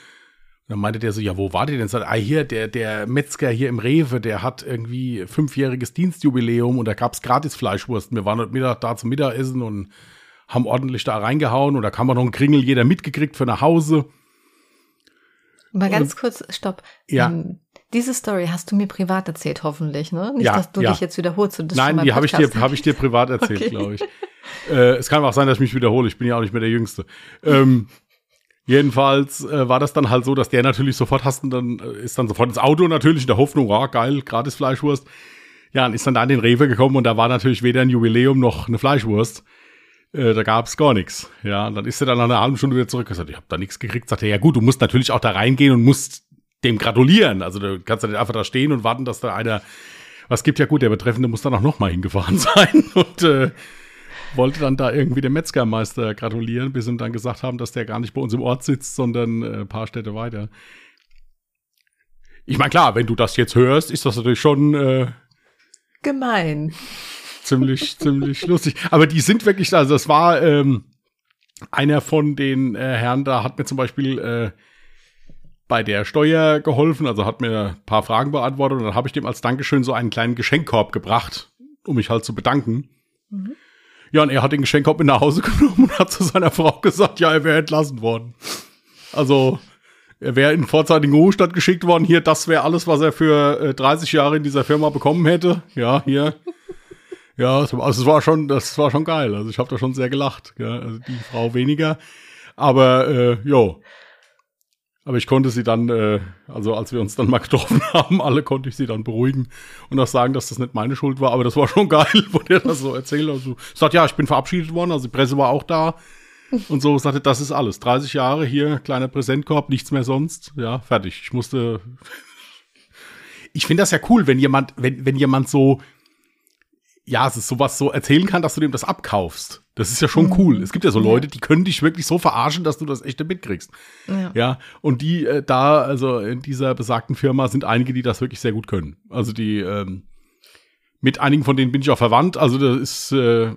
dann meinte der so, ja, wo war der denn? Sagt, ah, hier, der, der Metzger hier im Rewe, der hat irgendwie fünfjähriges Dienstjubiläum und da gab's gratis Fleischwurst. Wir waren heute Mittag da zum Mittagessen und haben ordentlich da reingehauen und da kann man noch einen Kringel jeder mitgekriegt für nach Hause. Mal ganz und, kurz, stopp. Ja. Ähm, diese Story hast du mir privat erzählt, hoffentlich, ne? Nicht, ja, dass du ja. dich jetzt wiederholst. Und das Nein, die habe ich dir, habe ich dir privat erzählt, okay. glaube ich. Äh, es kann auch sein, dass ich mich wiederhole. Ich bin ja auch nicht mehr der Jüngste. Ähm, jedenfalls äh, war das dann halt so, dass der natürlich sofort hast und dann äh, ist dann sofort ins Auto natürlich in der Hoffnung, oh, geil, gratis Fleischwurst. Ja, und ist dann da in den Rewe gekommen und da war natürlich weder ein Jubiläum noch eine Fleischwurst. Äh, da gab's gar nichts. Ja, dann ist er dann nach einer halben Stunde wieder zurück. Er sagt, ich habe da nichts gekriegt. Sagt er, ja gut, du musst natürlich auch da reingehen und musst dem gratulieren. Also du kannst dann einfach da stehen und warten, dass da einer was gibt. Ja gut, der Betreffende muss dann auch noch mal hingefahren sein und äh, wollte dann da irgendwie dem Metzgermeister gratulieren, bis ihm dann gesagt haben, dass der gar nicht bei uns im Ort sitzt, sondern äh, ein paar Städte weiter. Ich meine, klar, wenn du das jetzt hörst, ist das natürlich schon äh, gemein ziemlich, ziemlich lustig. Aber die sind wirklich, also das war ähm, einer von den äh, Herren da, hat mir zum Beispiel äh, bei der Steuer geholfen, also hat mir ein paar Fragen beantwortet und dann habe ich dem als Dankeschön so einen kleinen Geschenkkorb gebracht, um mich halt zu bedanken. Mhm. Ja, und er hat den Geschenkkorb mit nach Hause genommen und hat zu seiner Frau gesagt, ja, er wäre entlassen worden. Also, er wäre in vorzeitigen Ruhestand geschickt worden. Hier, das wäre alles, was er für äh, 30 Jahre in dieser Firma bekommen hätte. Ja, hier. Ja, also es war schon, das war schon geil. Also ich habe da schon sehr gelacht. Ja. Also die Frau weniger. Aber äh, jo. Aber ich konnte sie dann, äh, also als wir uns dann mal getroffen haben, alle konnte ich sie dann beruhigen und auch sagen, dass das nicht meine Schuld war. Aber das war schon geil, wo der das so erzählt. Also sagt, ja, ich bin verabschiedet worden, also die Presse war auch da. Und so sagte, das ist alles. 30 Jahre hier, kleiner Präsentkorb, nichts mehr sonst. Ja, fertig. Ich musste. ich finde das ja cool, wenn jemand, wenn, wenn jemand so ja, es ist sowas so erzählen kann, dass du dem das abkaufst. Das ist ja schon mhm. cool. Es gibt ja so Leute, die können dich wirklich so verarschen, dass du das echte mitkriegst. Ja. ja und die äh, da, also in dieser besagten Firma sind einige, die das wirklich sehr gut können. Also die, ähm, mit einigen von denen bin ich auch verwandt. Also das ist, äh,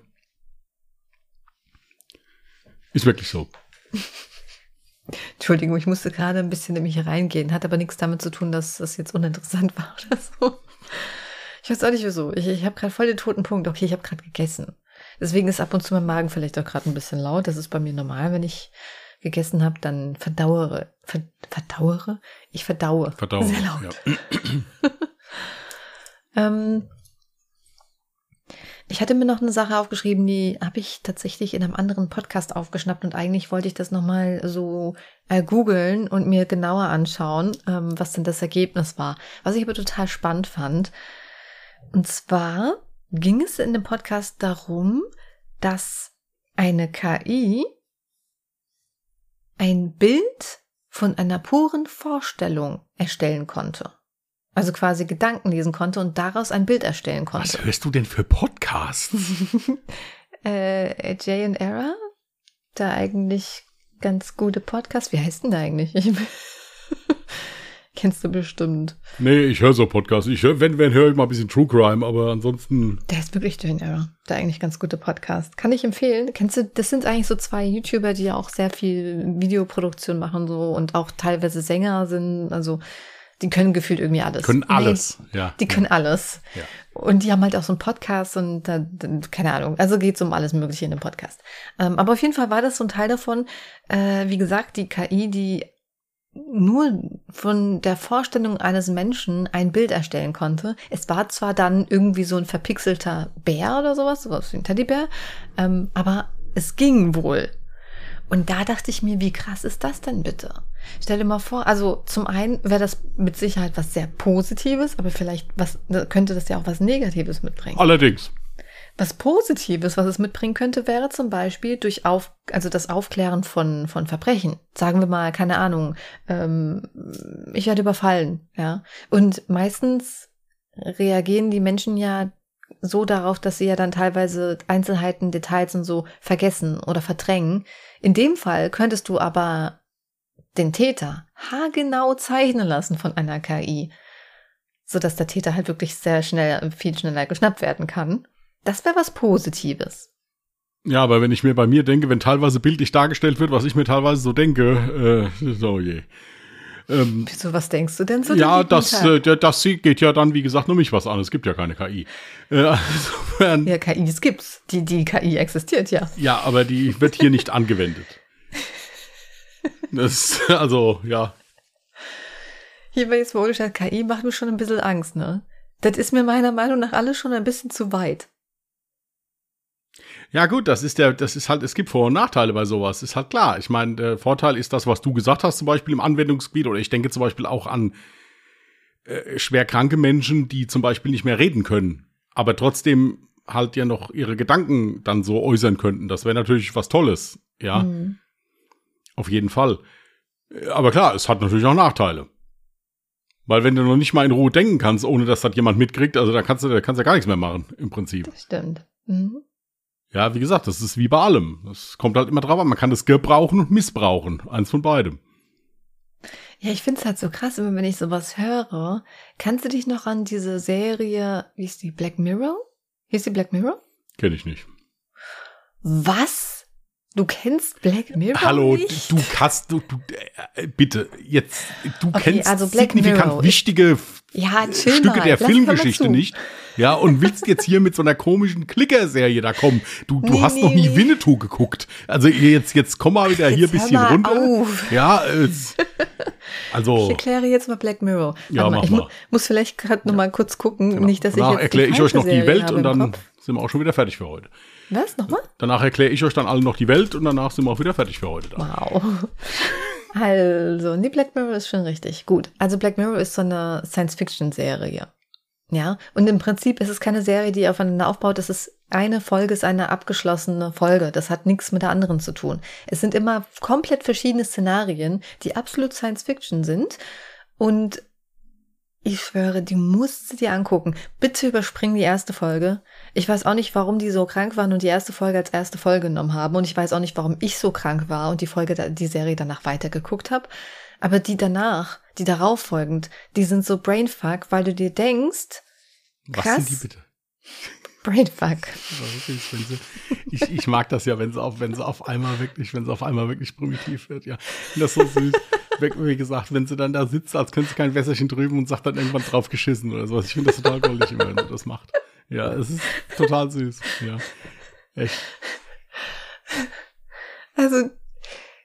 ist wirklich so. Entschuldigung, ich musste gerade ein bisschen in mich reingehen. Hat aber nichts damit zu tun, dass das jetzt uninteressant war oder so. Ich weiß auch nicht wieso. Ich, ich habe gerade voll den toten Punkt. Okay, ich habe gerade gegessen. Deswegen ist ab und zu mein Magen vielleicht auch gerade ein bisschen laut. Das ist bei mir normal, wenn ich gegessen habe, dann verdauere. Ver, verdauere? Ich verdaue. Verdaue. Sehr laut. Ja. ähm, ich hatte mir noch eine Sache aufgeschrieben, die habe ich tatsächlich in einem anderen Podcast aufgeschnappt und eigentlich wollte ich das nochmal so äh, googeln und mir genauer anschauen, ähm, was denn das Ergebnis war. Was ich aber total spannend fand, und zwar ging es in dem Podcast darum, dass eine KI ein Bild von einer puren Vorstellung erstellen konnte. Also quasi Gedanken lesen konnte und daraus ein Bild erstellen konnte. Was hörst du denn für Podcasts? äh, Jay and Era? der eigentlich ganz gute Podcast. Wie heißt denn der eigentlich? Kennst du bestimmt. Nee, ich höre so Podcasts. Ich hör, wenn, wenn höre ich mal ein bisschen True Crime, aber ansonsten. Der ist wirklich Jane Error. Der eigentlich ganz gute Podcast. Kann ich empfehlen. Kennst du, das sind eigentlich so zwei YouTuber, die ja auch sehr viel Videoproduktion machen so und auch teilweise Sänger sind. Also die können gefühlt irgendwie alles. Können alles, nee, ja. Die können alles. Ja. Und die haben halt auch so einen Podcast und da, keine Ahnung. Also geht's um alles Mögliche in dem Podcast. Ähm, aber auf jeden Fall war das so ein Teil davon. Äh, wie gesagt, die KI, die nur von der Vorstellung eines Menschen ein Bild erstellen konnte. Es war zwar dann irgendwie so ein verpixelter Bär oder sowas, sowas wie ein Teddybär, ähm, aber es ging wohl. Und da dachte ich mir, wie krass ist das denn bitte? Stell dir mal vor, also zum einen wäre das mit Sicherheit was sehr Positives, aber vielleicht was könnte das ja auch was Negatives mitbringen. Allerdings. Was Positives, was es mitbringen könnte, wäre zum Beispiel durch auf, also das Aufklären von, von Verbrechen. Sagen wir mal, keine Ahnung, ähm, ich werde überfallen, ja. Und meistens reagieren die Menschen ja so darauf, dass sie ja dann teilweise Einzelheiten, Details und so vergessen oder verdrängen. In dem Fall könntest du aber den Täter haargenau zeichnen lassen von einer KI, sodass der Täter halt wirklich sehr schnell, viel schneller geschnappt werden kann. Das wäre was Positives. Ja, aber wenn ich mir bei mir denke, wenn teilweise bildlich dargestellt wird, was ich mir teilweise so denke, äh, so je. Ähm, Wieso, was denkst du denn so? Ja, das, äh, das geht ja dann, wie gesagt, nur mich was an. Es gibt ja keine KI. Äh, insofern, ja, KIs gibt's. Die, die KI existiert ja. Ja, aber die wird hier nicht angewendet. Das, also, ja. Hier bei jetzt KI macht mir schon ein bisschen Angst, ne? Das ist mir meiner Meinung nach alles schon ein bisschen zu weit. Ja, gut, das ist der, das ist halt, es gibt Vor- und Nachteile bei sowas, ist halt klar. Ich meine, der Vorteil ist das, was du gesagt hast, zum Beispiel im Anwendungsgebiet, oder ich denke zum Beispiel auch an äh, schwer kranke Menschen, die zum Beispiel nicht mehr reden können, aber trotzdem halt ja noch ihre Gedanken dann so äußern könnten. Das wäre natürlich was Tolles, ja. Mhm. Auf jeden Fall. Aber klar, es hat natürlich auch Nachteile. Weil wenn du noch nicht mal in Ruhe denken kannst, ohne dass das jemand mitkriegt, also da kannst du, da kannst du ja gar nichts mehr machen, im Prinzip. Das stimmt. Mhm. Ja, wie gesagt, das ist wie bei allem. Das kommt halt immer drauf an. Man kann das gebrauchen und missbrauchen. Eins von beidem. Ja, ich finde es halt so krass, immer wenn ich sowas höre. Kannst du dich noch an diese Serie, wie ist die, Black Mirror? Hieß die Black Mirror? Kenn ich nicht. Was? Du kennst Black Mirror Hallo, nicht? du kannst, du, du äh, bitte, jetzt, du okay, kennst also signifikant Mirror. wichtige ja, Stücke der Lass Filmgeschichte nicht. Ja, und willst jetzt hier mit so einer komischen Klicker-Serie da kommen. Du, du Nee, hast nee, noch nie nee. Winnetou geguckt. Also jetzt, jetzt komm mal wieder hier ein bisschen runter. auf. Ja, es, Ich also, erkläre jetzt mal Black Mirror. Ja, Warte mach ich mal. mu muss vielleicht gerade noch mal kurz gucken, genau. nicht, dass ich danach jetzt erkläre ich euch noch die Serie Welt und dann Kopf. sind wir auch schon wieder fertig für heute. Was? Nochmal? Danach erkläre ich euch dann allen noch die Welt und danach sind wir auch wieder fertig für heute. Dann. Wow. Also, nee, Black Mirror ist schon richtig. Gut. Also Black Mirror ist so eine Science-Fiction-Serie. Ja. Und im Prinzip ist es keine Serie, die aufeinander aufbaut. Das ist eine Folge, ist eine abgeschlossene Folge. Das hat nichts mit der anderen zu tun. Es sind immer komplett verschiedene Szenarien, die absolut Science-Fiction sind. Und ich schwöre, die musst du dir angucken. Bitte überspring die erste Folge. Ich weiß auch nicht, warum die so krank waren und die erste Folge als erste Folge genommen haben. Und ich weiß auch nicht, warum ich so krank war und die Folge, die Serie danach weitergeguckt habe. Aber die danach, die darauf folgend, die sind so Brainfuck, weil du dir denkst, Was Krass. sind die bitte? Brainfuck. Ich, ich mag das ja, wenn sie auf, wenn sie auf einmal wirklich, wenn sie auf einmal wirklich primitiv wird, ja. Und das ist so süß. Wie wie gesagt, wenn sie dann da sitzt, als könnte sie kein Wässerchen drüben und sagt dann irgendwann drauf geschissen oder sowas. Ich finde das total goldig immer, wenn sie das macht. Ja, es ist total süß. Ja. Echt. Also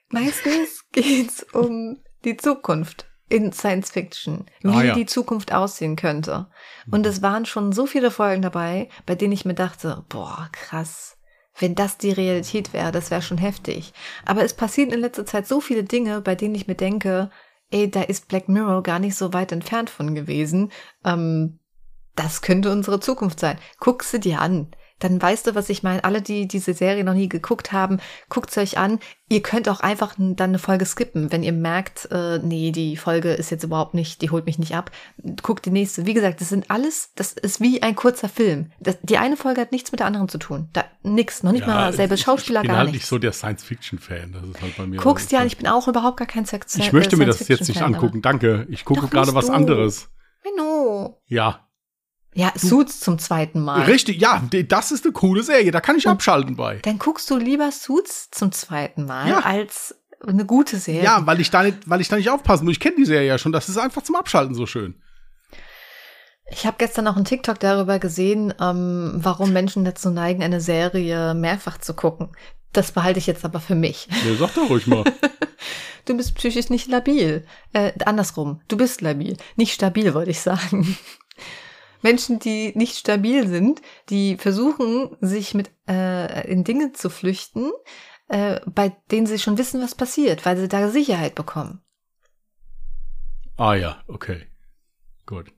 meistens geht's um die Zukunft in Science Fiction, wie Ah, ja. die Zukunft aussehen könnte. Und es waren schon so viele Folgen dabei, bei denen ich mir dachte, boah, krass. Wenn das die Realität wäre, das wäre schon heftig. Aber es passieren in letzter Zeit so viele Dinge, bei denen ich mir denke, ey, da ist Black Mirror gar nicht so weit entfernt von gewesen. Ähm, das könnte unsere Zukunft sein. Guck sie dir an. Dann weißt du, was ich meine. Alle, die diese Serie noch nie geguckt haben, guckt's euch an. Ihr könnt auch einfach dann eine Folge skippen, wenn ihr merkt, äh, nee, die Folge ist jetzt überhaupt nicht, die holt mich nicht ab. Guckt die nächste. Wie gesagt, das sind alles, das ist wie ein kurzer Film. Das, die eine Folge hat nichts mit der anderen zu tun. Da, nix, noch nicht ja, mal selbe Schauspieler, ich bin gar halt nicht so der Science-Fiction-Fan. Das ist halt bei mir. Guckst ja, ich bin auch überhaupt gar kein Sex. Ich möchte mir das jetzt nicht angucken, danke. Ich gucke gerade was anderes. Menno. Ja, ja, Suits zum zweiten Mal. Richtig, ja, das ist eine coole Serie, da kann ich Und abschalten bei. Dann guckst du lieber Suits zum zweiten Mal ja. als eine gute Serie. Ja, weil ich da nicht, weil ich da nicht aufpassen muss. Ich kenne die Serie ja schon, das ist einfach zum Abschalten so schön. Ich habe gestern noch einen TikTok darüber gesehen, ähm, warum Menschen dazu neigen, eine Serie mehrfach zu gucken. Das behalte ich jetzt aber für mich. Ja, sag doch ruhig mal. du bist psychisch nicht labil. Äh, andersrum, du bist labil. Nicht stabil, wollte ich sagen. Menschen, die nicht stabil sind, die versuchen, sich mit äh, in Dinge zu flüchten, äh, bei denen sie schon wissen, was passiert, weil sie da Sicherheit bekommen. Ah ja, okay. Gut.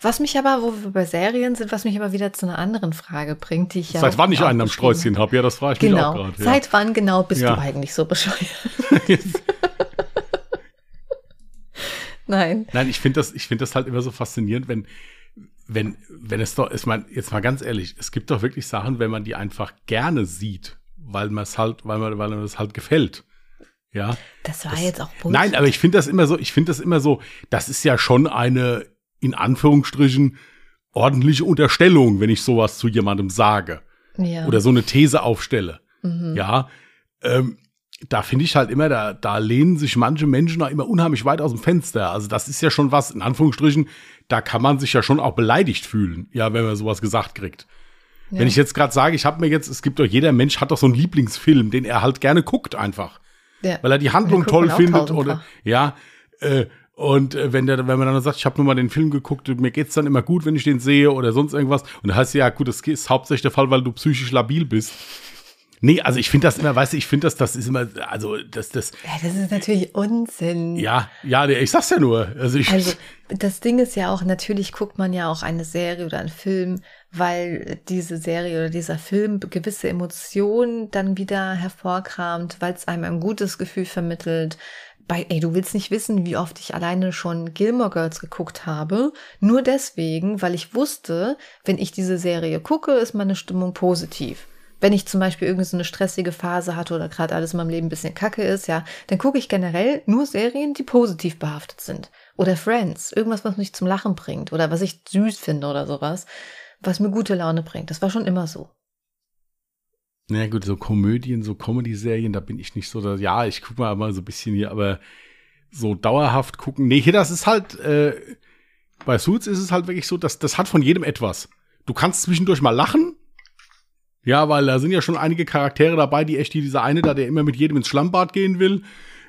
Was mich aber, wo wir bei Serien sind, was mich aber wieder zu einer anderen Frage bringt, die ich ja. Seit wann ich einen am Sträußchen habe, ja, das frage ich genau. mich auch gerade. Ja. Seit wann genau bist ja. du eigentlich so bescheuert? Nein. Nein, ich finde das, ich finde das halt immer so faszinierend, wenn, wenn, wenn es doch, ist man, jetzt mal ganz ehrlich, es gibt doch wirklich Sachen, wenn man die einfach gerne sieht, weil man es halt, weil man, weil man es halt gefällt. Ja. Das war das, jetzt auch Bullshit. Nein, aber ich finde das immer so, ich finde das immer so, das ist ja schon eine, in Anführungsstrichen, ordentliche Unterstellung, wenn ich sowas zu jemandem sage. Ja. Oder so eine These aufstelle. Mhm. Ja. Ähm, da finde ich halt immer, da, da lehnen sich manche Menschen auch immer unheimlich weit aus dem Fenster. Also das ist ja schon was, in Anführungsstrichen, da kann man sich ja schon auch beleidigt fühlen, ja, wenn man sowas gesagt kriegt. Ja. Wenn ich jetzt gerade sage, ich habe mir jetzt, es gibt doch jeder Mensch hat doch so einen Lieblingsfilm, den er halt gerne guckt einfach, ja. weil er die Handlung toll findet oder ja. Äh, und äh, wenn der, wenn man dann sagt, ich habe nur mal den Film geguckt, mir geht's dann immer gut, wenn ich den sehe oder sonst irgendwas. Und da heißt ja, gut, das ist hauptsächlich der Fall, weil du psychisch labil bist. Nee, also ich finde das immer, weißt du, ich finde das, das ist immer, also das, das. Ja, das ist natürlich Unsinn. Ja, ja, ich sag's ja nur. Also, ich, also das Ding ist ja auch, natürlich guckt man ja auch eine Serie oder einen Film, weil diese Serie oder dieser Film gewisse Emotionen dann wieder hervorkramt, weil es einem ein gutes Gefühl vermittelt. Bei, ey, du willst nicht wissen, wie oft ich alleine schon Gilmore Girls geguckt habe. Nur deswegen, weil ich wusste, wenn ich diese Serie gucke, ist meine Stimmung positiv wenn ich zum Beispiel irgendwie so eine stressige Phase hatte oder gerade alles in meinem Leben ein bisschen kacke ist, ja, dann gucke ich generell nur Serien, die positiv behaftet sind. Oder Friends, irgendwas, was mich zum Lachen bringt oder was ich süß finde oder sowas, was mir gute Laune bringt. Das war schon immer so. Naja gut, so Komödien, so Comedy-Serien, da bin ich nicht so, da, ja, ich gucke mal mal so ein bisschen hier, aber so dauerhaft gucken, nee, hier, das ist halt, äh, bei Suits ist es halt wirklich so, dass das hat von jedem etwas. Du kannst zwischendurch mal lachen, ja, weil da sind ja schon einige Charaktere dabei, die echt, dieser eine da, der immer mit jedem ins Schlammbad gehen will.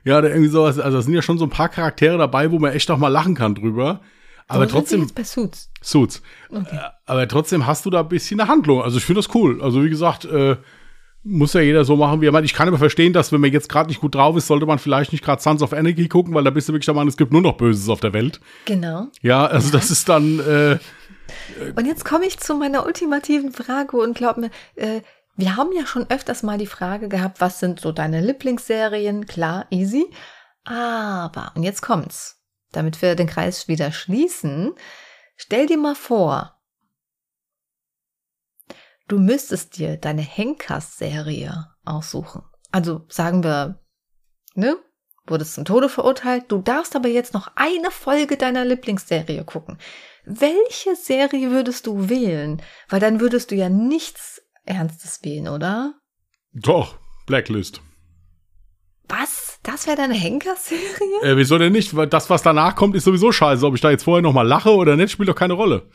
Ja, der irgendwie sowas, also da sind ja schon so ein paar Charaktere dabei, wo man echt auch mal lachen kann drüber. Aber so trotzdem. Jetzt bei Suits. Suits. Okay. Äh, aber trotzdem hast du da ein bisschen eine Handlung. Also ich finde das cool. Also wie gesagt, äh, muss ja jeder so machen, wie er meint. Ich kann aber verstehen, dass wenn man jetzt gerade nicht gut drauf ist, sollte man vielleicht nicht gerade Sons of Energy gucken, weil da bist du wirklich der Mann, es gibt nur noch Böses auf der Welt. Genau. Ja, also ja. das ist dann, äh, und jetzt komme ich zu meiner ultimativen Frage und glaub mir, äh, wir haben ja schon öfters mal die Frage gehabt, was sind so deine Lieblingsserien? Klar, easy. Aber, und jetzt kommt's, damit wir den Kreis wieder schließen, stell dir mal vor, du müsstest dir deine Henkas-Serie aussuchen. Also sagen wir, ne? Wurdest zum Tode verurteilt, du darfst aber jetzt noch eine Folge deiner Lieblingsserie gucken welche Serie würdest du wählen? Weil dann würdest du ja nichts Ernstes wählen, oder? Doch, Blacklist. Was? Das wäre deine Henker-Serie? Äh, wieso denn nicht? Weil das, was danach kommt, ist sowieso scheiße. Ob ich da jetzt vorher noch mal lache oder nicht, spielt doch keine Rolle.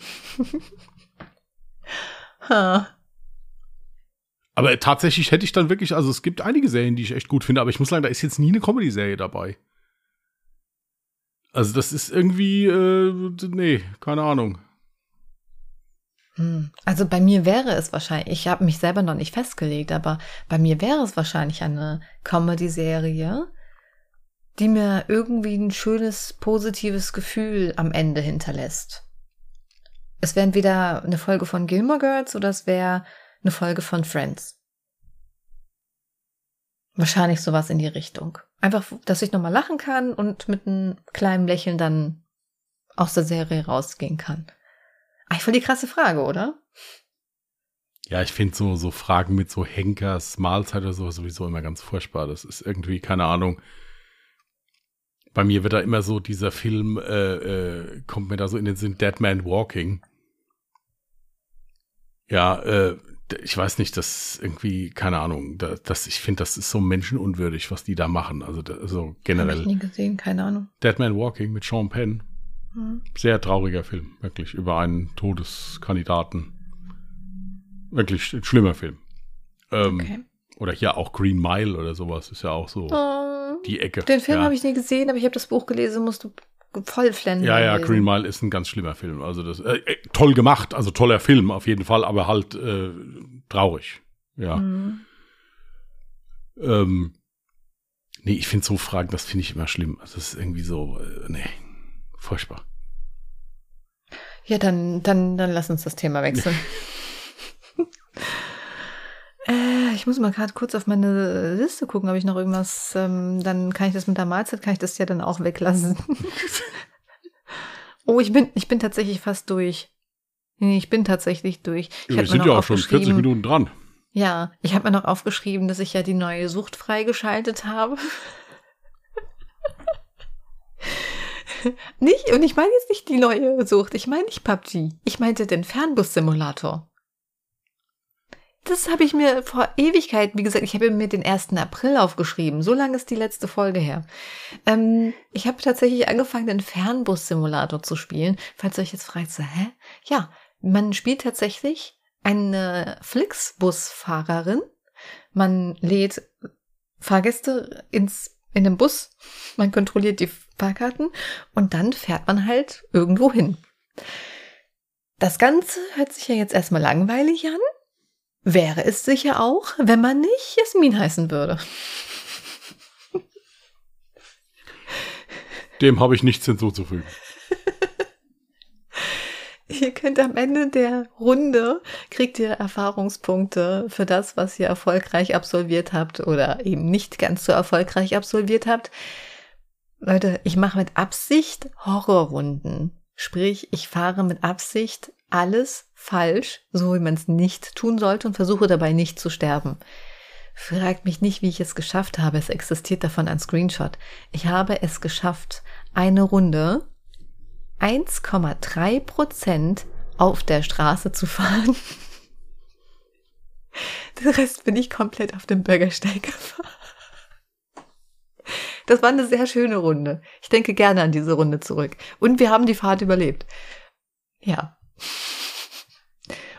Aber tatsächlich hätte ich dann wirklich, also es gibt einige Serien, die ich echt gut finde, aber ich muss sagen, da ist jetzt nie eine Comedy-Serie dabei. Also das ist irgendwie, äh, nee, keine Ahnung. Hm. Also bei mir wäre es wahrscheinlich, ich habe mich selber noch nicht festgelegt, aber bei mir wäre es wahrscheinlich eine Comedy-Serie, die mir irgendwie ein schönes, positives Gefühl am Ende hinterlässt. Es wäre entweder eine Folge von Gilmore Girls oder es wäre eine Folge von Friends. Wahrscheinlich sowas in die Richtung. Einfach, dass ich nochmal lachen kann und mit einem kleinen Lächeln dann aus der Serie rausgehen kann. Eigentlich voll die krasse Frage, oder? Ja, ich finde so, so Fragen mit so Henkers, Mahlzeit oder so sowieso immer ganz furchtbar. Das ist irgendwie, keine Ahnung. Bei mir wird da immer so dieser Film, äh, äh, kommt mir da so in den Sinn, Dead Man Walking. Ja, äh, ich weiß nicht, das irgendwie, keine Ahnung, das, das ich finde, das ist so menschenunwürdig, was die da machen. Also so generell. Hab ich nie gesehen, keine Ahnung. Dead Man Walking mit Sean Penn. Hm. Sehr trauriger Film, wirklich, über einen Todeskandidaten. Wirklich ein schlimmer Film. Ähm, okay. Oder hier auch Green Mile oder sowas ist ja auch so oh, die Ecke. Den Film ja. habe ich nie gesehen, aber ich habe das Buch gelesen, musst du voll flenden. Ja, ja. Green Mile ist ein ganz schlimmer Film. Also das äh, äh, toll gemacht, also toller Film auf jeden Fall, aber halt äh, traurig. Ja. Mhm. Ähm, nee, ich finde so Fragen, das finde ich immer schlimm. Also das ist irgendwie so, äh, nee, furchtbar. Ja, dann, dann, dann lass uns das Thema wechseln. äh, ich muss mal gerade kurz auf meine Liste gucken, ob ich noch irgendwas, ähm, dann kann ich das mit der Mahlzeit, kann ich das ja dann auch weglassen. oh, ich bin, ich bin tatsächlich fast durch. Nee, ich bin tatsächlich durch. Ja, wir sind ja auch schon 40 Minuten dran. Ja, ich habe mir noch aufgeschrieben, dass ich ja die neue Sucht freigeschaltet habe. nicht, und ich meine jetzt nicht die neue Sucht, ich meine nicht PUBG. Ich meinte den Fernbus-Simulator. Das habe ich mir vor Ewigkeit, wie gesagt, ich habe mir den 1. April aufgeschrieben. So lange ist die letzte Folge her. Ähm, ich habe tatsächlich angefangen, den Fernbus-Simulator zu spielen. Falls ihr euch jetzt fragt, so, hä? Ja, man spielt tatsächlich eine Flixbus-Fahrerin. Man lädt Fahrgäste ins, in den Bus. Man kontrolliert die Fahrkarten und dann fährt man halt irgendwo hin. Das Ganze hört sich ja jetzt erstmal langweilig an. Wäre es sicher auch, wenn man nicht Jasmin heißen würde. Dem habe ich nichts hinzuzufügen. Ihr könnt am Ende der Runde, kriegt ihr Erfahrungspunkte für das, was ihr erfolgreich absolviert habt oder eben nicht ganz so erfolgreich absolviert habt. Leute, ich mache mit Absicht Horrorrunden. Sprich, ich fahre mit Absicht alles falsch, so wie man es nicht tun sollte und versuche dabei nicht zu sterben. Fragt mich nicht, wie ich es geschafft habe. Es existiert davon ein Screenshot. Ich habe es geschafft, eine Runde 1,3 Prozent auf der Straße zu fahren. Den Rest bin ich komplett auf dem Bürgersteig gefahren. Das war eine sehr schöne Runde. Ich denke gerne an diese Runde zurück. Und wir haben die Fahrt überlebt. Ja.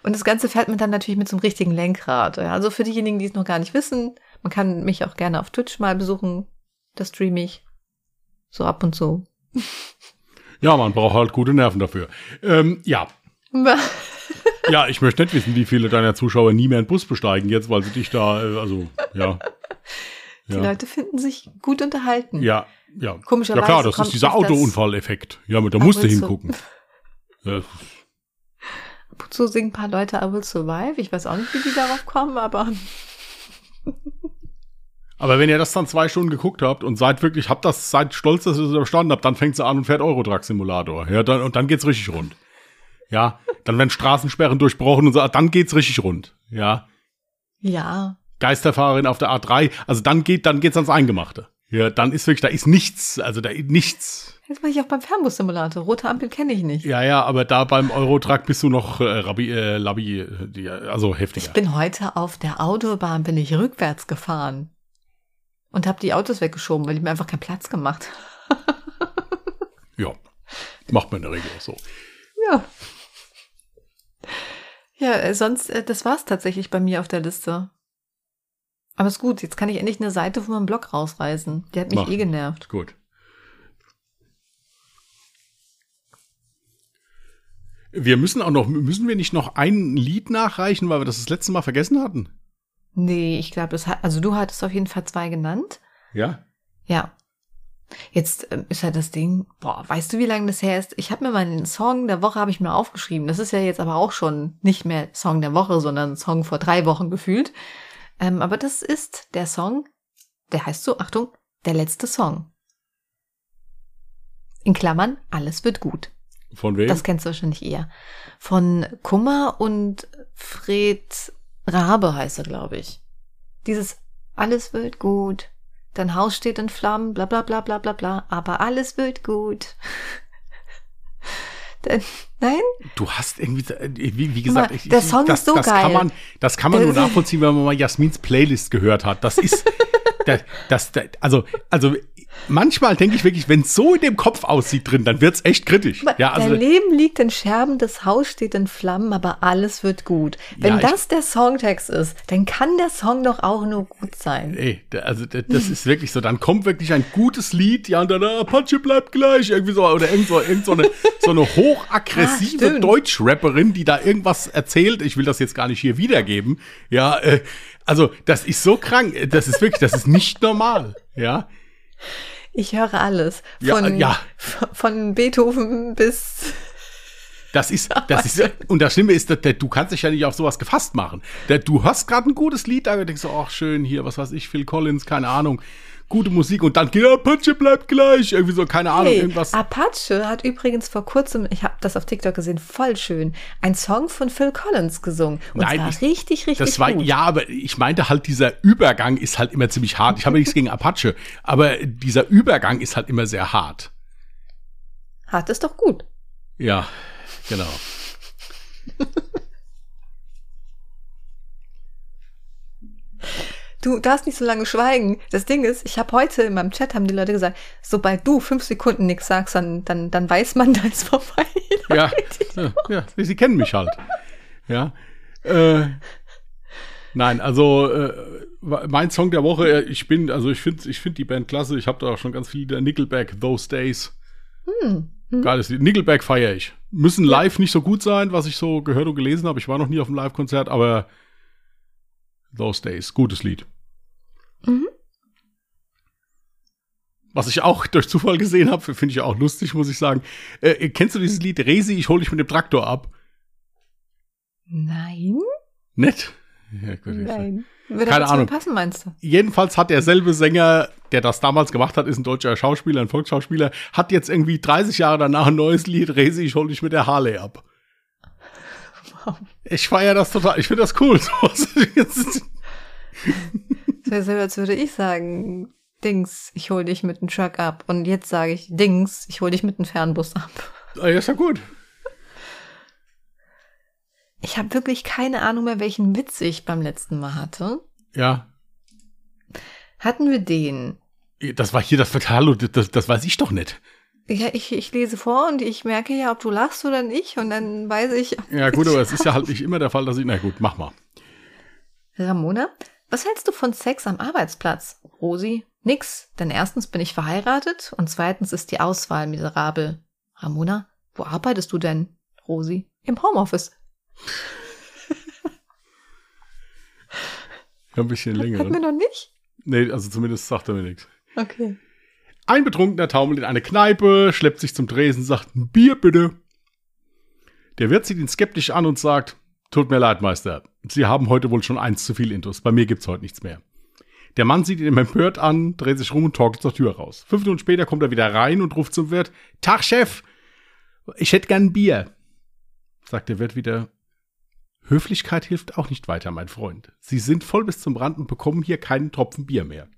Und das Ganze fährt man dann natürlich mit so einem richtigen Lenkrad. Also für diejenigen, die es noch gar nicht wissen, man kann mich auch gerne auf Twitch mal besuchen. Da streame ich. So ab und zu. Ja, man braucht halt gute Nerven dafür. Ähm, ja. ja, ich möchte nicht wissen, wie viele deiner Zuschauer nie mehr einen Bus besteigen jetzt, weil sie dich da, äh, also, ja. Die ja. Leute finden sich gut unterhalten. Ja, ja. Komischerweise. Ja klar, das ist dieser Autounfall-Effekt. Ja, da musst du hingucken. Ja. Ab und zu singen ein paar Leute I Will Survive. Ich weiß auch nicht, wie die darauf kommen, aber. aber wenn ihr das dann zwei Stunden geguckt habt und seid wirklich, habt das, seid stolz, dass ihr es überstanden habt, dann fängt sie an und fährt Eurotruck Simulator. Ja, dann, und dann geht's richtig rund. Ja, dann werden Straßensperren durchbrochen und so, dann geht's richtig rund. Ja. Ja. Geisterfahrerin auf der A3. Also dann geht, dann geht's ans Eingemachte. Ja, dann ist wirklich, da ist nichts, also da ist nichts. Das mache ich auch beim Fernbus-Simulator. Rote Ampel kenne ich nicht. Ja, ja, aber da beim Eurotruck bist du noch äh, Rabbi, äh, Labi, äh, also heftiger. Ich bin heute auf der Autobahn, bin ich rückwärts gefahren. Und habe die Autos weggeschoben, weil ich mir einfach keinen Platz gemacht. ja, macht man in der Regel auch so. Ja. Ja, äh, sonst, äh, das war's tatsächlich bei mir auf der Liste. Aber ist gut, jetzt kann ich endlich eine Seite von meinem Blog rausreißen. Die hat mich Mach. eh genervt. Gut. Wir müssen auch noch, müssen wir nicht noch ein Lied nachreichen, weil wir das das letzte Mal vergessen hatten? Nee, ich glaube, das hat, also du hattest auf jeden Fall zwei genannt. Ja? Ja. Jetzt ähm, ist ja das Ding, boah, weißt du, wie lange das her ist? Ich habe mir mal den Song der Woche habe ich mir aufgeschrieben. Das ist ja jetzt aber auch schon nicht mehr Song der Woche, sondern Song vor drei Wochen gefühlt. Ähm, aber das ist der Song, der heißt so, Achtung, der letzte Song. In Klammern, alles wird gut. Von wem? Das kennst du wahrscheinlich eher. Von Kummer und Fred Rabe heißt er, glaube ich. Dieses Alles wird gut. Dein Haus steht in Flammen, bla bla bla bla bla bla, aber alles wird gut. Nein? Du hast irgendwie, wie, wie gesagt, ich, der Song das, ist so das geil. Kann man, das kann man Der nur nachvollziehen, wenn man mal Jasmins Playlist gehört hat. Das ist, das, das, das, also, also manchmal denke ich wirklich, wenn es so in dem Kopf aussieht drin, dann wird's echt kritisch. Ja, also, Dein Leben liegt in Scherben, das Haus steht in Flammen, aber alles wird gut. Wenn Ja, das der Songtext ist, dann kann der Song doch auch nur gut sein. Ey, also da- das ist wirklich so. Dann kommt wirklich ein gutes Lied, ja, und dann ah, Apache bleibt gleich, irgendwie so, oder irgend so, irgend so eine, so eine Ah, hochaggressive stimmt. Deutschrapperin, die da irgendwas erzählt. Ich will das jetzt gar nicht hier wiedergeben. Ja, äh, also das ist so krank. Das ist wirklich, das ist nicht normal. Ja, Ich höre alles. Ja, Von, ja. von- von Beethoven bis das ist, das ist, und das Schlimme ist, du kannst dich ja nicht auf sowas gefasst machen. Du hast gerade ein gutes Lied, da denkst du, ach schön, hier, was weiß ich, Phil Collins, keine Ahnung, gute Musik und dann geht Apache bleibt gleich, irgendwie so, keine Ahnung, Hey, irgendwas. Apache hat übrigens vor kurzem, ich habe das auf TikTok gesehen, voll schön, ein Song von Phil Collins gesungen. Und Nein, zwar ich- richtig, richtig Das war, gut. ja, aber ich meinte halt, dieser Übergang ist halt immer ziemlich hart. Ich habe nichts gegen Apache, aber dieser Übergang ist halt immer sehr hart. Hart ist doch gut. Ja, genau. Du darfst nicht so lange schweigen. Das Ding ist, ich habe heute in meinem Chat haben die Leute gesagt, sobald du fünf Sekunden nichts sagst, dann, dann, dann weiß man, da ist vorbei. Ja, ja, ja, sie kennen mich halt. Ja. Äh, nein, also äh, mein Song der Woche, äh, ich bin, also ich finde ich find die Band klasse. Ich habe da auch schon ganz viele Nickelback, Those Days. Hm. Geiles Lied. Nickelback feiere ich. Müssen live nicht so gut sein, was ich so gehört und gelesen habe. Ich war noch nie auf einem Live-Konzert, aber Those Days, gutes Lied. Mhm. Was ich auch durch Zufall gesehen habe, finde ich auch lustig, muss ich sagen. Äh, kennst du dieses Lied Resi, ich hole dich mit dem Traktor ab? Nein, Nett. Ja, gut, nein. Würde Keine Ahnung. passen, meinst du? Jedenfalls hat derselbe Sänger, der das damals gemacht hat, ist ein deutscher Schauspieler, ein Volksschauspieler, hat jetzt irgendwie 30 Jahre danach ein neues Lied, Resi, ich hol dich mit der Harley ab. Wow. Ich feiere das total, ich finde das cool. Das wäre so, als würde ich sagen, Dings, ich hol dich mit dem Truck ab. Und jetzt sage ich, Dings, ich hol dich mit dem Fernbus ab. Ah, ja, ist ja gut. Ich habe wirklich keine Ahnung mehr, welchen Witz ich beim letzten Mal hatte. Ja, Hatten wir den? das war hier das Fatalo, das, das weiß ich doch nicht. Ja, ich, ich lese vor und ich merke ja, ob du lachst oder nicht. Und dann weiß ich. Ja, gut, aber es ist ja halt nicht immer der Fall, dass ich, na gut, mach mal. Ramona, was hältst du von Sex am Arbeitsplatz? Rosi, nix, denn erstens bin ich verheiratet und zweitens ist die Auswahl miserabel. Ramona, wo arbeitest du denn? Rosi, im Homeoffice. Ein bisschen länger. Hatten wir Oder? noch nicht? Nee, also zumindest sagt er mir nichts. Okay. Ein Betrunkener taumelt in eine Kneipe, schleppt sich zum Tresen, sagt, ein Bier bitte. Der Wirt sieht ihn skeptisch an und sagt, tut mir leid, Meister, Sie haben heute wohl schon eins zu viel Intus, bei mir gibt's heute nichts mehr. Der Mann sieht ihn empört an, dreht sich rum und torkelt zur Tür raus. Fünf Minuten später kommt er wieder rein und ruft zum Wirt, Tag, Chef, ich hätte gern ein Bier. Sagt der Wirt wieder, Höflichkeit hilft auch nicht weiter, mein Freund. Sie sind voll bis zum Rand und bekommen hier keinen Tropfen Bier mehr.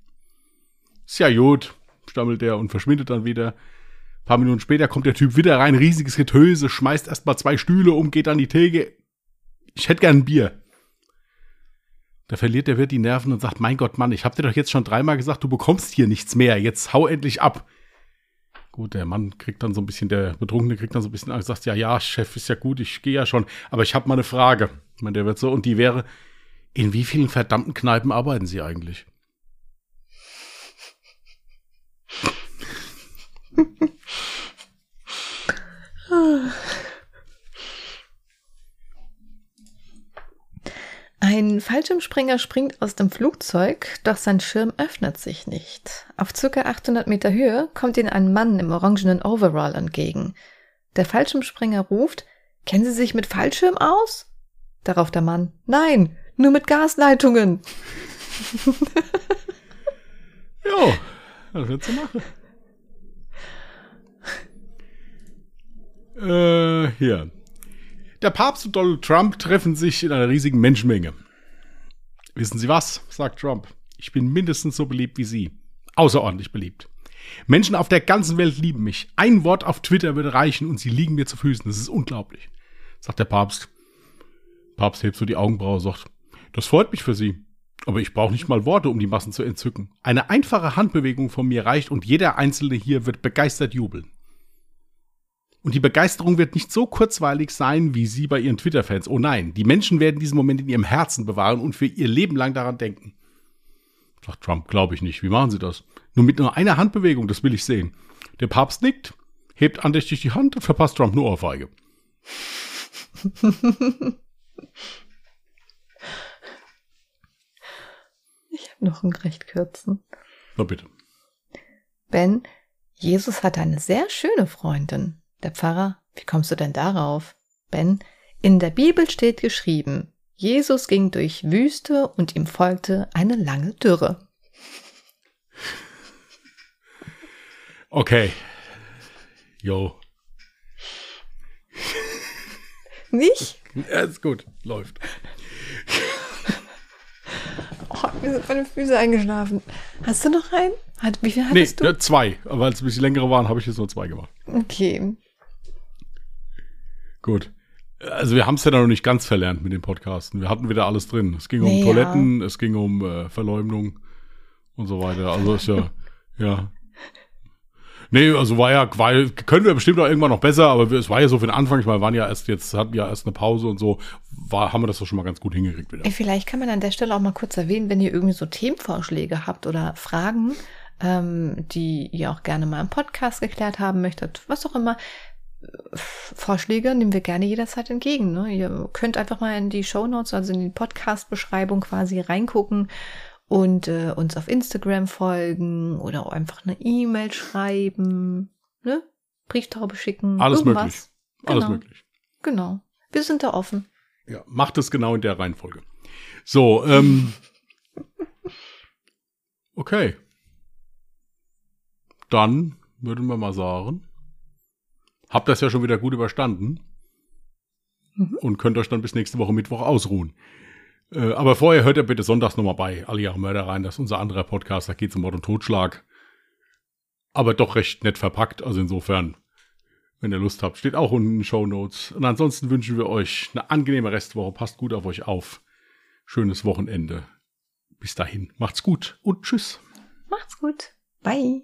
Ist ja gut, stammelt er und verschwindet dann wieder. Ein paar Minuten später kommt der Typ wieder rein, riesiges Getöse, schmeißt erstmal zwei Stühle um, geht an die Theke. Ich hätte gern ein Bier. Da verliert der Wirt die Nerven und sagt, mein Gott, Mann, ich hab dir doch jetzt schon dreimal gesagt, du bekommst hier nichts mehr. Jetzt hau endlich ab. Gut, der Mann kriegt dann so ein bisschen, der Betrunkene kriegt dann so ein bisschen Angst, sagt, ja, ja, Chef, ist ja gut, ich gehe ja schon, aber ich habe mal eine Frage. Ich meine, der wird so, und die wäre, in wie vielen verdammten Kneipen arbeiten Sie eigentlich? Ein Fallschirmspringer springt aus dem Flugzeug, doch sein Schirm öffnet sich nicht. Auf ca. 800 Meter Höhe kommt ihnen ein Mann im orangenen Overall entgegen. Der Fallschirmspringer ruft, kennen Sie sich mit Fallschirm aus? Darauf der Mann, nein, nur mit Gasleitungen. jo, was willst du machen? Äh, hier. Der Papst und Donald Trump treffen sich in einer riesigen Menschenmenge. Wissen Sie was? sagt Trump. Ich bin mindestens so beliebt wie Sie. Außerordentlich beliebt. Menschen auf der ganzen Welt lieben mich. Ein Wort auf Twitter würde reichen und sie liegen mir zu Füßen. Das ist unglaublich, sagt der Papst. Papst hebt so die Augenbraue und sagt, das freut mich für Sie. Aber ich brauche nicht mal Worte, um die Massen zu entzücken. Eine einfache Handbewegung von mir reicht und jeder Einzelne hier wird begeistert jubeln. Und die Begeisterung wird nicht so kurzweilig sein wie Sie bei Ihren Twitter-Fans. Oh nein, die Menschen werden diesen Moment in ihrem Herzen bewahren und für ihr Leben lang daran denken. Sagt Trump, glaube ich nicht. Wie machen Sie das? Nur mit nur einer Handbewegung, das will ich sehen. Der Papst nickt, hebt andächtig die Hand und verpasst Trump nur Ohrfeige. Ich habe noch einen recht kürzen. Na bitte. Ben, Jesus hatte eine sehr schöne Freundin. Der Pfarrer, wie kommst du denn darauf? Ben, in der Bibel steht geschrieben, Jesus ging durch Wüste und ihm folgte eine lange Dürre. Okay. Jo. Nicht? Ja, ist gut. Läuft. Oh, mir sind meine Füße eingeschlafen. Hast du noch einen? Hat, wie viel Nee, hattest du? äh, zwei. Aber als es ein bisschen längere waren, habe ich jetzt nur zwei gemacht. Okay. Gut. Also wir haben es ja noch nicht ganz verlernt mit den Podcasten. Wir hatten wieder alles drin. Es ging um Nee, ja. Toiletten, es ging um äh, Verleumdung und so weiter. Also ist ja, ja. Nee, also war ja, war, können wir bestimmt auch irgendwann noch besser, aber es war ja so für den Anfang, ich meine, wir waren ja erst jetzt, hatten ja erst eine Pause und so, war, haben wir das doch schon mal ganz gut hingekriegt wieder. Vielleicht kann man an der Stelle auch mal kurz erwähnen, wenn ihr irgendwie so Themenvorschläge habt oder Fragen, ähm, die ihr auch gerne mal im Podcast geklärt haben möchtet, was auch immer. Vorschläge nehmen wir gerne jederzeit entgegen. Ne? Ihr könnt einfach mal in die Show Notes, also in die Podcast-Beschreibung quasi reingucken und äh, uns auf Instagram folgen oder auch einfach eine E-Mail schreiben, ne? Brieftaube schicken. Alles irgendwas. möglich. Alles Genau. möglich. Genau. Wir sind da offen. Ja, macht es genau in der Reihenfolge. So, ähm. Okay. Dann würden wir mal sagen, habt das ja schon wieder gut überstanden Mhm. und könnt euch dann bis nächste Woche Mittwoch ausruhen. Äh, aber vorher hört ihr bitte sonntags nochmal bei Alle Jahre Mörder rein. Das ist unser anderer Podcast, da geht es um Mord und Totschlag. Aber doch recht nett verpackt, also insofern, wenn ihr Lust habt, steht auch unten in den Show Notes. Und ansonsten wünschen wir euch eine angenehme Restwoche. Passt gut auf euch auf. Schönes Wochenende. Bis dahin, macht's gut und tschüss. Macht's gut. Bye.